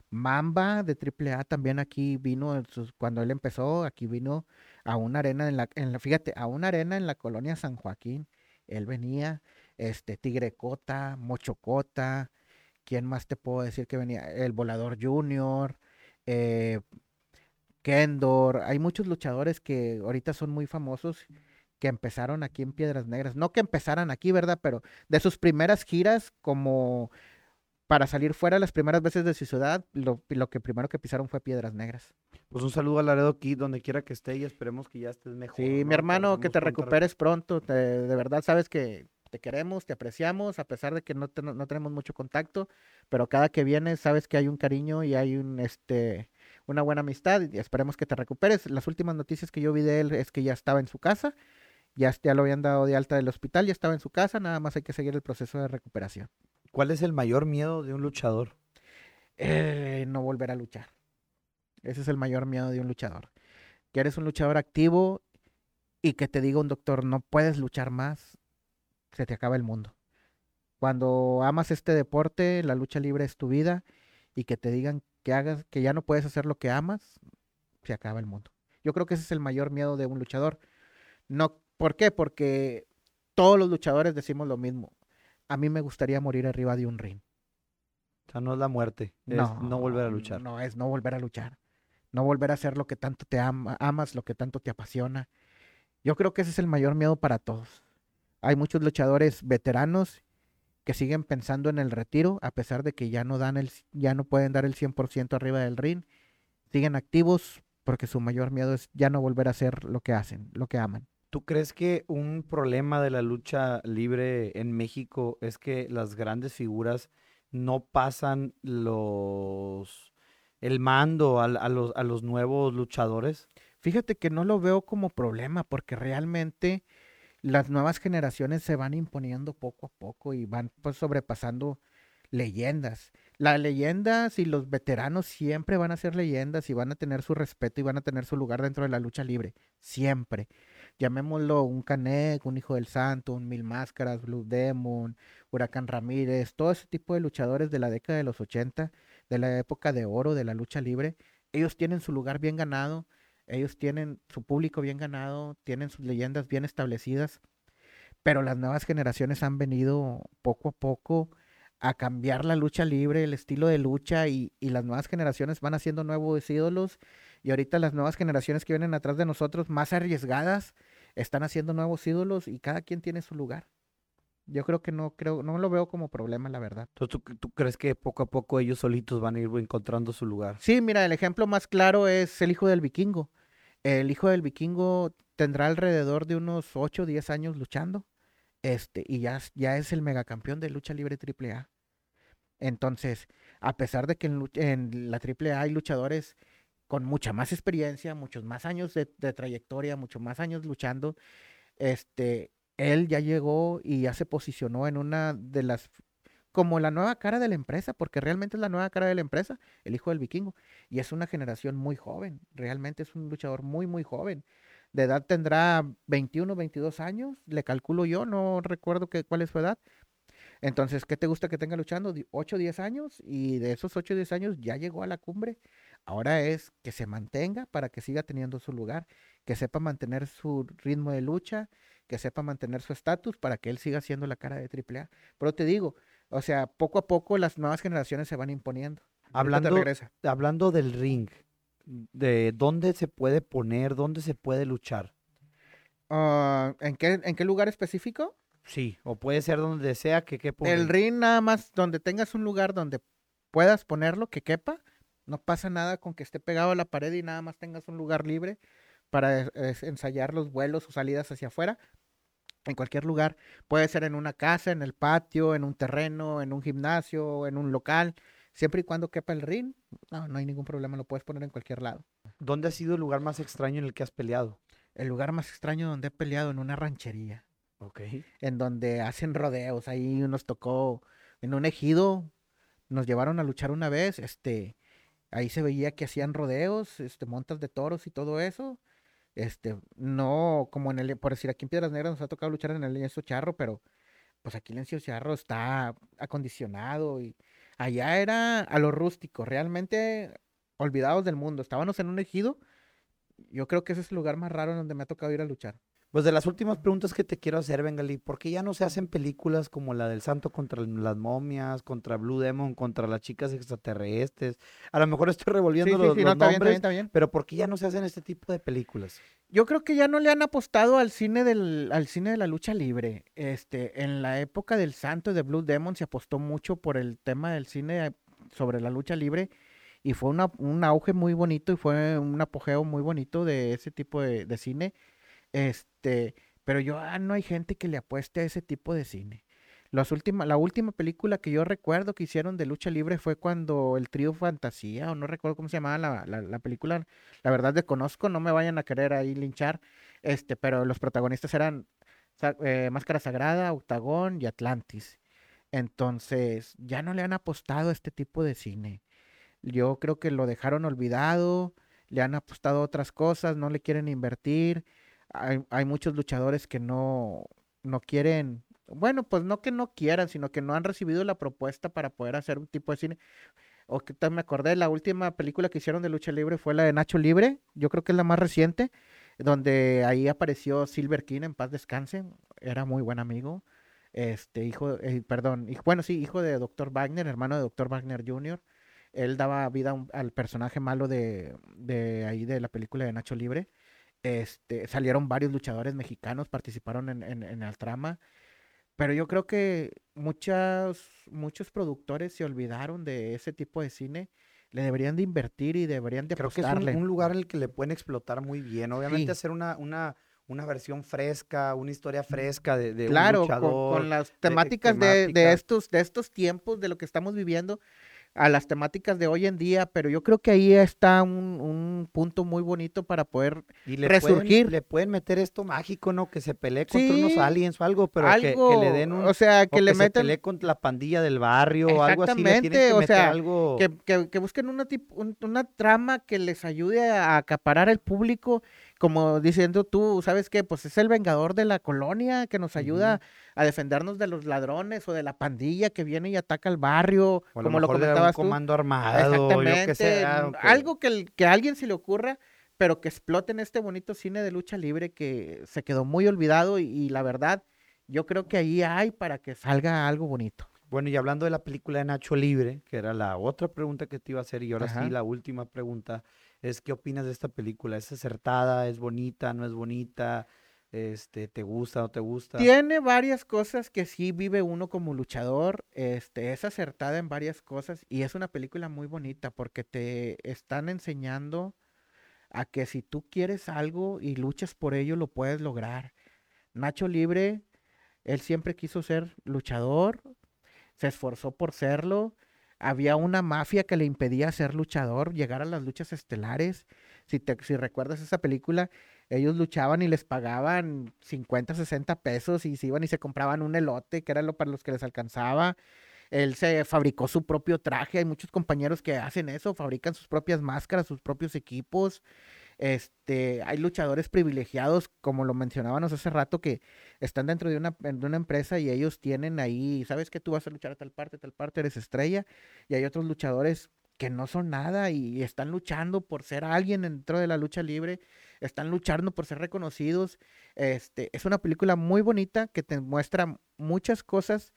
Mamba de AAA también aquí vino cuando él empezó, aquí vino a una arena en la, fíjate, a una arena en la colonia San Joaquín. Él venía, este, Tigrecota, Mochocota, ¿quién más te puedo decir que venía? El Volador Junior, eh, Kendor, hay muchos luchadores que ahorita son muy famosos que empezaron aquí en Piedras Negras. No que empezaran aquí, ¿verdad? Pero de sus primeras giras como para salir fuera las primeras veces de su ciudad, lo, lo que primero que pisaron fue Piedras Negras. Pues un saludo a Laredo Kid, donde quiera que esté, y esperemos que ya estés mejor. Sí, ¿no? mi hermano, que te recuperes pronto. te- de verdad, sabes que te queremos, te apreciamos, a pesar de que no, te- no tenemos mucho contacto, pero cada que vienes sabes que hay un cariño y hay un, este, una buena amistad y esperemos que te recuperes. Las últimas noticias que yo vi de él es que ya estaba en su casa, ya, ya lo habían dado de alta del hospital, ya estaba en su casa, nada más hay que seguir el proceso de recuperación. ¿Cuál es el mayor miedo de un luchador? Eh, no volver a luchar. Ese es el mayor miedo de un luchador. Que eres un luchador activo y que te diga un doctor, no puedes luchar más, se te acaba el mundo. Cuando amas este deporte, la lucha libre es tu vida y que te digan que hagas, que ya no puedes hacer lo que amas, se acaba el mundo. Yo creo que ese es el mayor miedo de un luchador. No, ¿por qué? Porque todos los luchadores decimos lo mismo. A mí me gustaría morir arriba de un ring. O sea, no es la muerte, es no, volver a luchar. No, es no volver a luchar. No volver a hacer lo que tanto te ama- amas, lo que tanto te apasiona. Yo creo que ese es el mayor miedo para todos. Hay muchos luchadores veteranos que siguen pensando en el retiro, a pesar de que ya no dan el, ya no pueden dar el 100% arriba del ring. Siguen activos porque su mayor miedo es ya no volver a hacer lo que hacen, lo que aman. ¿Tú crees que un problema de la lucha libre en México es que las grandes figuras no pasan los el mando a, los, a los nuevos luchadores? Fíjate que no lo veo como problema porque realmente las nuevas generaciones se van imponiendo poco a poco y van pues sobrepasando leyendas. Las leyendas y los veteranos siempre van a ser leyendas y van a tener su respeto y van a tener su lugar dentro de la lucha libre. Siempre. Llamémoslo un Canek, un Hijo del Santo, un Mil Máscaras, Blue Demon, Huracán Ramírez, todo ese tipo de luchadores de la década de los 80, de la época de oro de la lucha libre. Ellos tienen su lugar bien ganado, ellos tienen su público bien ganado, tienen sus leyendas bien establecidas, pero las nuevas generaciones han venido poco a poco a cambiar la lucha libre, el estilo de lucha y, y las nuevas generaciones van haciendo nuevos ídolos y ahorita las nuevas generaciones que vienen atrás de nosotros, más arriesgadas, están haciendo nuevos ídolos y cada quien tiene su lugar. Yo creo que no creo, no lo veo como problema, la verdad. Entonces, ¿tú, tú crees que poco a poco ellos solitos van a ir encontrando su lugar? Sí, mira, el ejemplo más claro es el hijo del vikingo. El hijo del vikingo tendrá alrededor de unos 8 o 10 años luchando. Este, y ya, es- ya es el megacampeón de lucha libre AAA. Entonces, a pesar de que en, en la AAA hay luchadores con mucha más experiencia, muchos más años de, trayectoria, muchos más años luchando, este, él ya llegó y ya se posicionó en una de las, como la nueva cara de la empresa, porque realmente es la nueva cara de la empresa, el hijo del vikingo. Y es una generación muy joven, realmente es un luchador muy, muy joven. De edad tendrá 21, 22 años, le calculo yo, no recuerdo que, cuál es su edad. Entonces, ¿qué te gusta que tenga luchando? Di- 8 o 10 años y de esos 8 o 10 años ya llegó a la cumbre. Ahora es que se mantenga para que siga teniendo su lugar, que sepa mantener su ritmo de lucha, que sepa mantener su estatus para que él siga siendo la cara de AAA. Pero te digo, o sea, poco a poco las nuevas generaciones se van imponiendo. Hablando, hablando del ring, de dónde se puede poner, dónde se puede luchar. Ah, ¿en, qué, ¿En qué lugar específico? Sí, o puede ser donde sea que quepa un El ring. ring nada más donde tengas un lugar donde puedas ponerlo, que quepa. No pasa nada con que esté pegado a la pared y nada más tengas un lugar libre para eh, ensayar los vuelos o salidas hacia afuera. En cualquier lugar. Puede ser en una casa, en el patio, en un terreno, en un gimnasio, en un local. Siempre y cuando quepa el ring, no, no hay ningún problema, lo puedes poner en cualquier lado. ¿Dónde ha sido el lugar más extraño en el que has peleado? El lugar más extraño donde he peleado en una ranchería. En donde hacen rodeos. Ahí nos tocó en un ejido, nos llevaron a luchar una vez, este, ahí se veía que hacían rodeos, este, montas de toros y todo eso. Este, no como en el, por decir, aquí en Piedras Negras nos ha tocado luchar en el lienzo charro, pero pues aquí el lienzo charro está acondicionado y allá era a lo rústico, realmente olvidados del mundo. Estábamos en un ejido. Yo creo que ese es el lugar más raro en donde me ha tocado ir a luchar. Pues de las últimas preguntas que te quiero hacer, Bengali, ¿por qué ya no se hacen películas como la del Santo contra las momias, contra Blue Demon, contra las chicas extraterrestres? A lo mejor estoy revolviendo Sí, sí, los, sí, los no, está bien, está nombres, bien, está bien. pero ¿por qué ya no se hacen este tipo de películas? Yo creo que ya no le han apostado al cine del, al cine de la lucha libre. Este, en la época del Santo de Blue Demon se apostó mucho por el tema del cine sobre la lucha libre y fue una, un auge muy bonito y fue un apogeo muy bonito de ese tipo de, de cine. Este, pero yo ah, no hay gente que le apueste a ese tipo de cine. Las la última película que yo recuerdo que hicieron de lucha libre fue cuando el trío Fantasía, o no recuerdo cómo se llamaba la, la, película, la verdad desconozco, no me vayan a querer ahí linchar, este, pero los protagonistas eran eh, Máscara Sagrada, Octagón y Atlantis. Entonces, ya no le han apostado a este tipo de cine. Yo creo que lo dejaron olvidado, le han apostado a otras cosas, no le quieren invertir. Hay, hay muchos luchadores que no, no quieren bueno, pues no que no quieran, sino que no han recibido la propuesta para poder hacer un tipo de cine. O que me acordé, la última película que hicieron de lucha libre fue la de Nacho Libre, yo creo que es la más reciente, donde ahí apareció Silver King en paz descanse, era muy buen amigo, este hijo, eh, perdón, bueno, sí, hijo de Dr. Wagner, hermano de Dr. Wagner Jr., él daba vida al personaje malo de, de ahí de la película de Nacho Libre. Este, salieron varios luchadores mexicanos, participaron en, en, en el trama. Pero yo creo que muchos, muchos productores se olvidaron de ese tipo de cine. Le deberían de invertir y deberían de Creo que es un, lugar en el que le pueden explotar muy bien. Obviamente hacer una, una, una versión fresca, una historia fresca de, de claro, un luchador. Con, con las temáticas de, de, estos, de estos tiempos, de lo que estamos viviendo a las temáticas de hoy en día, pero yo creo que ahí está un, un punto muy bonito para poder y le resurgir. Pueden, le pueden meter esto mágico, ¿no? Que se pelee contra unos aliens o algo, pero que, que, le den un... O sea, que le metan... se pelee contra la pandilla del barrio o algo así. Le que o sea, algo... que, que, que, busquen una, una trama que les ayude a acaparar el público como diciendo tú, ¿sabes qué? Pues es el vengador de la colonia que nos ayuda a defendernos de los ladrones o de la pandilla que viene y ataca al barrio, como lo, comentabas un comando armado, Exactamente, algo que, que a alguien se le ocurra, pero que explote en este bonito cine de lucha libre que se quedó muy olvidado y, la verdad, yo creo que ahí hay para que salga algo bonito. Bueno, y hablando de la película de Nacho Libre, que era la otra pregunta que te iba a hacer, y ahora sí, la última pregunta es qué opinas de esta película. ¿Es acertada? ¿Es bonita? ¿No es bonita? Este, ¿Te gusta? ¿No te gusta? Tiene varias cosas que sí vive uno como luchador. Este, es acertada en varias cosas y es una película muy bonita porque te están enseñando a que si tú quieres algo y luchas por ello, lo puedes lograr. Nacho Libre, él siempre quiso ser luchador, se esforzó por serlo había una mafia que le impedía ser luchador, llegar a las luchas estelares. Si, te, si recuerdas esa película, ellos luchaban y les pagaban 50, 60 pesos y se iban y se compraban un elote, que era lo para los que les alcanzaba. Él se fabricó su propio traje. Hay muchos compañeros que hacen eso, fabrican sus propias máscaras, sus propios equipos. Este, hay luchadores privilegiados, como lo mencionábamos hace rato, que están dentro de una, empresa y ellos tienen ahí, sabes que tú vas a luchar a tal parte, tal parte, eres estrella, y hay otros luchadores que no son nada y están luchando por ser alguien dentro de la lucha libre, están luchando por ser reconocidos. Este, es una película muy bonita que te muestra muchas cosas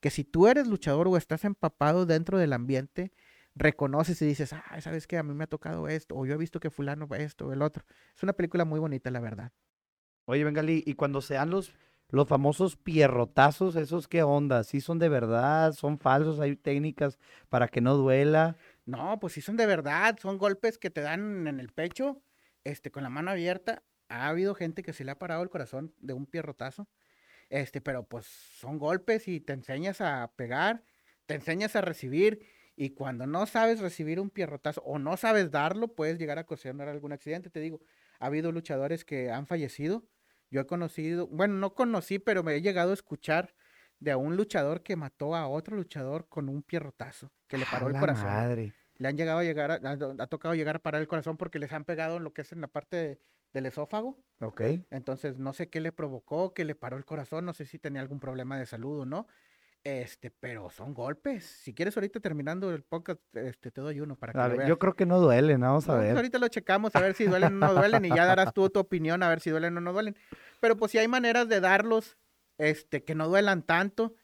que si tú eres luchador o estás empapado dentro del ambiente, reconoces y dices, ah, ¿sabes qué? A mí me ha tocado esto, o yo he visto que fulano esto o el otro. Es una película muy bonita, la verdad. Oye, Bengali, y cuando sean los, los famosos pierrotazos, ¿esos qué onda? ¿Sí son de verdad? ¿Son falsos? ¿Hay técnicas para que no duela? No, pues sí son de verdad, son golpes que te dan en el pecho, este, con la mano abierta. Ha habido gente que se le ha parado el corazón de un pierrotazo, este, pero pues son golpes y te enseñas a pegar, te enseñas a recibir y cuando no sabes recibir un pierrotazo o no sabes darlo, puedes llegar a ocasionar algún accidente. Te digo, ha habido luchadores que han fallecido. Yo he conocido, bueno, no conocí, pero me he llegado a escuchar de un luchador que mató a otro luchador con un pierrotazo, que le paró el corazón. Madre. Le han llegado a llegar, a, ha tocado llegar a parar el corazón porque les han pegado en lo que es en la parte del esófago. Ok. Entonces, no sé qué le provocó, que le paró el corazón, no sé si tenía algún problema de salud o no. Este, pero son golpes. Si quieres ahorita terminando el podcast, este, te doy uno para que lo veas. Yo creo que no duelen, vamos a ver. Pues ahorita lo checamos a ver si duelen o no duelen y ya darás tú tu opinión a ver si duelen o no duelen. Pero pues si hay maneras de darlos, este, que no duelan tanto,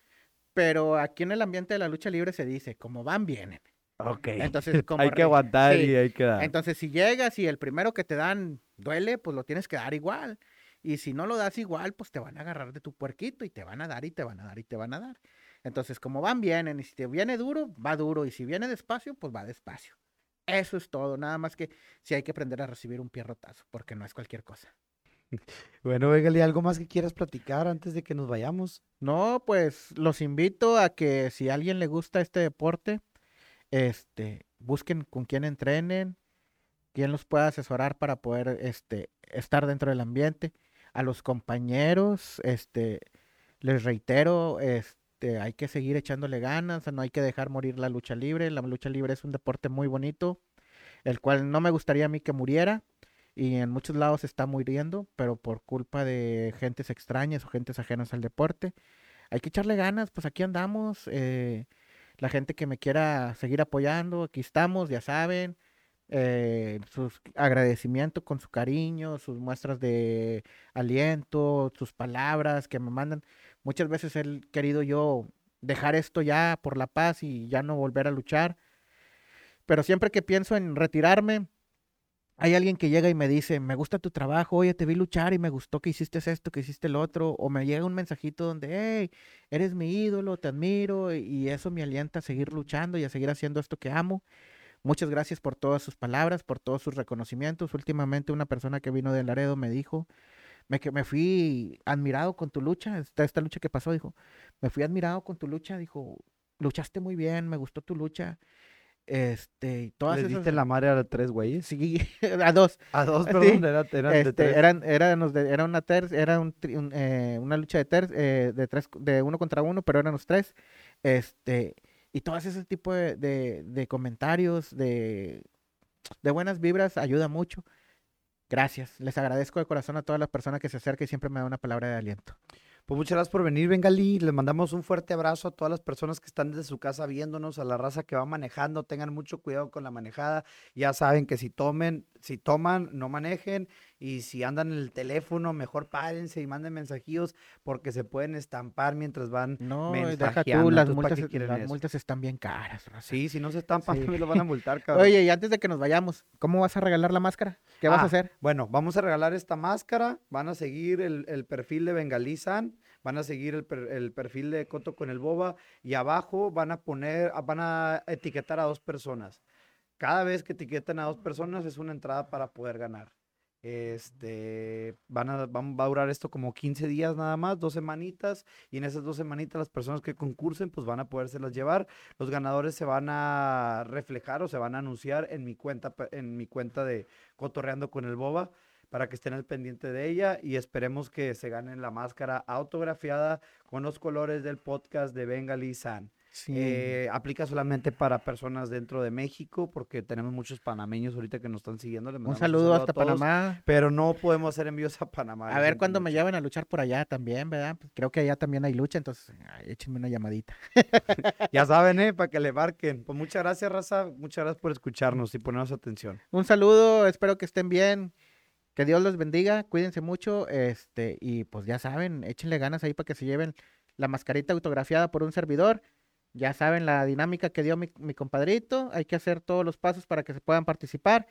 pero aquí en el ambiente de la lucha libre se dice, como van, vienen. Ok. Entonces, como hay que aguantar sí. y hay que dar. Entonces, si llegas y el primero que te dan duele, pues lo tienes que dar igual. Y si no lo das igual, pues te van a agarrar de tu puerquito y te van a dar y te van a dar y te van a dar. Entonces, como van, vienen. Y si te viene duro, va duro. Y si viene despacio, pues va despacio. Eso es todo. Nada más que si hay que aprender a recibir un pierrotazo, porque no es cualquier cosa. Bueno, Bengali, ¿algo más que quieras platicar antes de que nos vayamos? No, pues los invito a que si a alguien le gusta este deporte, este, busquen con quién entrenen, quién los pueda asesorar para poder este, estar dentro del ambiente. A los compañeros, este, les reitero, este, hay que seguir echándole ganas, no hay que dejar morir la lucha libre. La lucha libre es un deporte muy bonito, el cual no me gustaría a mí que muriera. Y en muchos lados está muriendo, pero por culpa de gentes extrañas o gentes ajenas al deporte. Hay que echarle ganas, pues aquí andamos. eh, la gente que me quiera seguir apoyando, aquí estamos, ya saben. eh, sus agradecimientos con su cariño, sus muestras de aliento, sus palabras que me mandan. Muchas veces he querido yo dejar esto ya por la paz y ya no volver a luchar. Pero siempre que pienso en retirarme, hay alguien que llega y me dice, me gusta tu trabajo, oye, te vi luchar y me gustó que hiciste esto, que hiciste el otro, o me llega un mensajito donde, hey, eres mi ídolo, te admiro, y- eso me alienta a seguir luchando y a seguir haciendo esto que amo. Muchas gracias por todas sus palabras, por todos sus reconocimientos. Últimamente una persona que vino de Laredo me dijo, me, me fui admirado con tu lucha, esta, esta lucha que pasó, dijo, me fui admirado con tu lucha, dijo, luchaste muy bien, me gustó tu lucha. Este, todas ¿Les esas... diste la madre a tres güeyes? Sí, a dos. A dos, Sí, perdón, era- eran de Este, tres. eran, éramos de- era una ter, era un un, eh, una lucha de ter, eh, de tres, de uno contra uno, pero eran los tres. Este, y todas ese tipo de, de- de comentarios, de, de buenas vibras, ayuda mucho. Gracias. Les agradezco de corazón a todas las personas que se acercan y siempre me dan una palabra de aliento. Pues muchas gracias por venir, Bengali. Les mandamos un fuerte abrazo a todas las personas que están desde su casa viéndonos, a la raza que va manejando. Tengan mucho cuidado con la manejada. Ya saben que si tomen, si toman, no manejen. Y si andan en el teléfono, mejor párense y manden mensajillos porque se pueden estampar mientras van. No, deja Mensajeando, tú, las entonces, ¿para multas, las multas están bien caras. raza. Sí, si no se estampan, Sí. los van a multar, cabrón. Oye, y antes de que nos vayamos, ¿cómo vas a regalar la máscara? ¿Qué vas a Ah, hacer? Bueno, vamos a regalar esta máscara. Van a seguir el, el perfil de Bengalí San. Van a seguir el, per- el perfil de Coto con el Boba. Y abajo van a poner, ah, van a etiquetar a dos personas. Cada vez que etiqueten a dos personas es una entrada para poder ganar. Este, van a, van- va a durar esto como 15 días nada más, dos semanitas, y en esas dos semanitas las personas que concursen pues van a podérselas llevar. Los ganadores se van a reflejar o se van a anunciar en mi cuenta, en mi cuenta de Cotorreando con el Boba para que estén al pendiente de ella y esperemos que se ganen la máscara autografiada con los colores del podcast de Bengali San. Sí. Eh, aplica solamente para personas dentro de México porque tenemos muchos panameños ahorita que nos están siguiendo. les un saludo hasta todos, Panamá. Pero no podemos hacer envíos a Panamá. A ver cuándo me llevan a luchar por allá también, ¿verdad? Pues creo que allá también hay lucha, entonces ay, échenme una llamadita. Ya saben, ¿eh? Para que le marquen. Pues muchas gracias, Raza. Muchas gracias por escucharnos y ponernos atención. Un saludo, espero que estén bien. Que Dios los bendiga, cuídense mucho, este, y pues ya saben, échenle ganas ahí para que se lleven la mascarita autografiada por un servidor. Ya saben la dinámica que dio mi, mi compadrito, hay que hacer todos los pasos para que se puedan participar.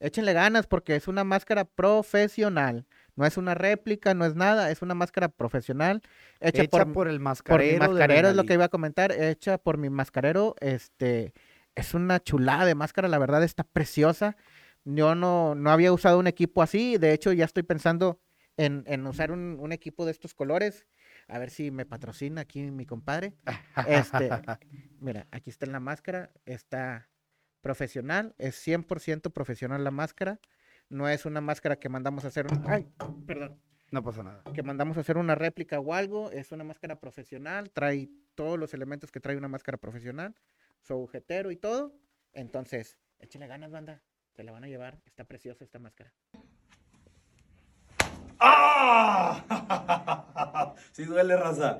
Échenle ganas porque es una máscara profesional, no es una réplica, no es nada, es una máscara profesional hecha, Hecha por, por, el por mascarero. mi de mascarero, es lo que iba a comentar, hecha por mi mascarero, este, es una chulada de máscara, la verdad está preciosa. Yo no, no había usado un equipo así, de hecho ya estoy pensando en, en usar un, un equipo de estos colores, a ver si me patrocina aquí mi compadre. Este, mira, aquí está la máscara, está profesional, es 100% profesional la máscara, no es una máscara que mandamos a hacer, un- ay, perdón No pasa nada. que mandamos a hacer una réplica o algo, es una máscara profesional, trae todos los elementos que trae una máscara profesional, su agujetero y todo. Entonces, échenle ganas, banda, se la van a llevar, está preciosa esta máscara. ¡Ah! Sí duele, raza.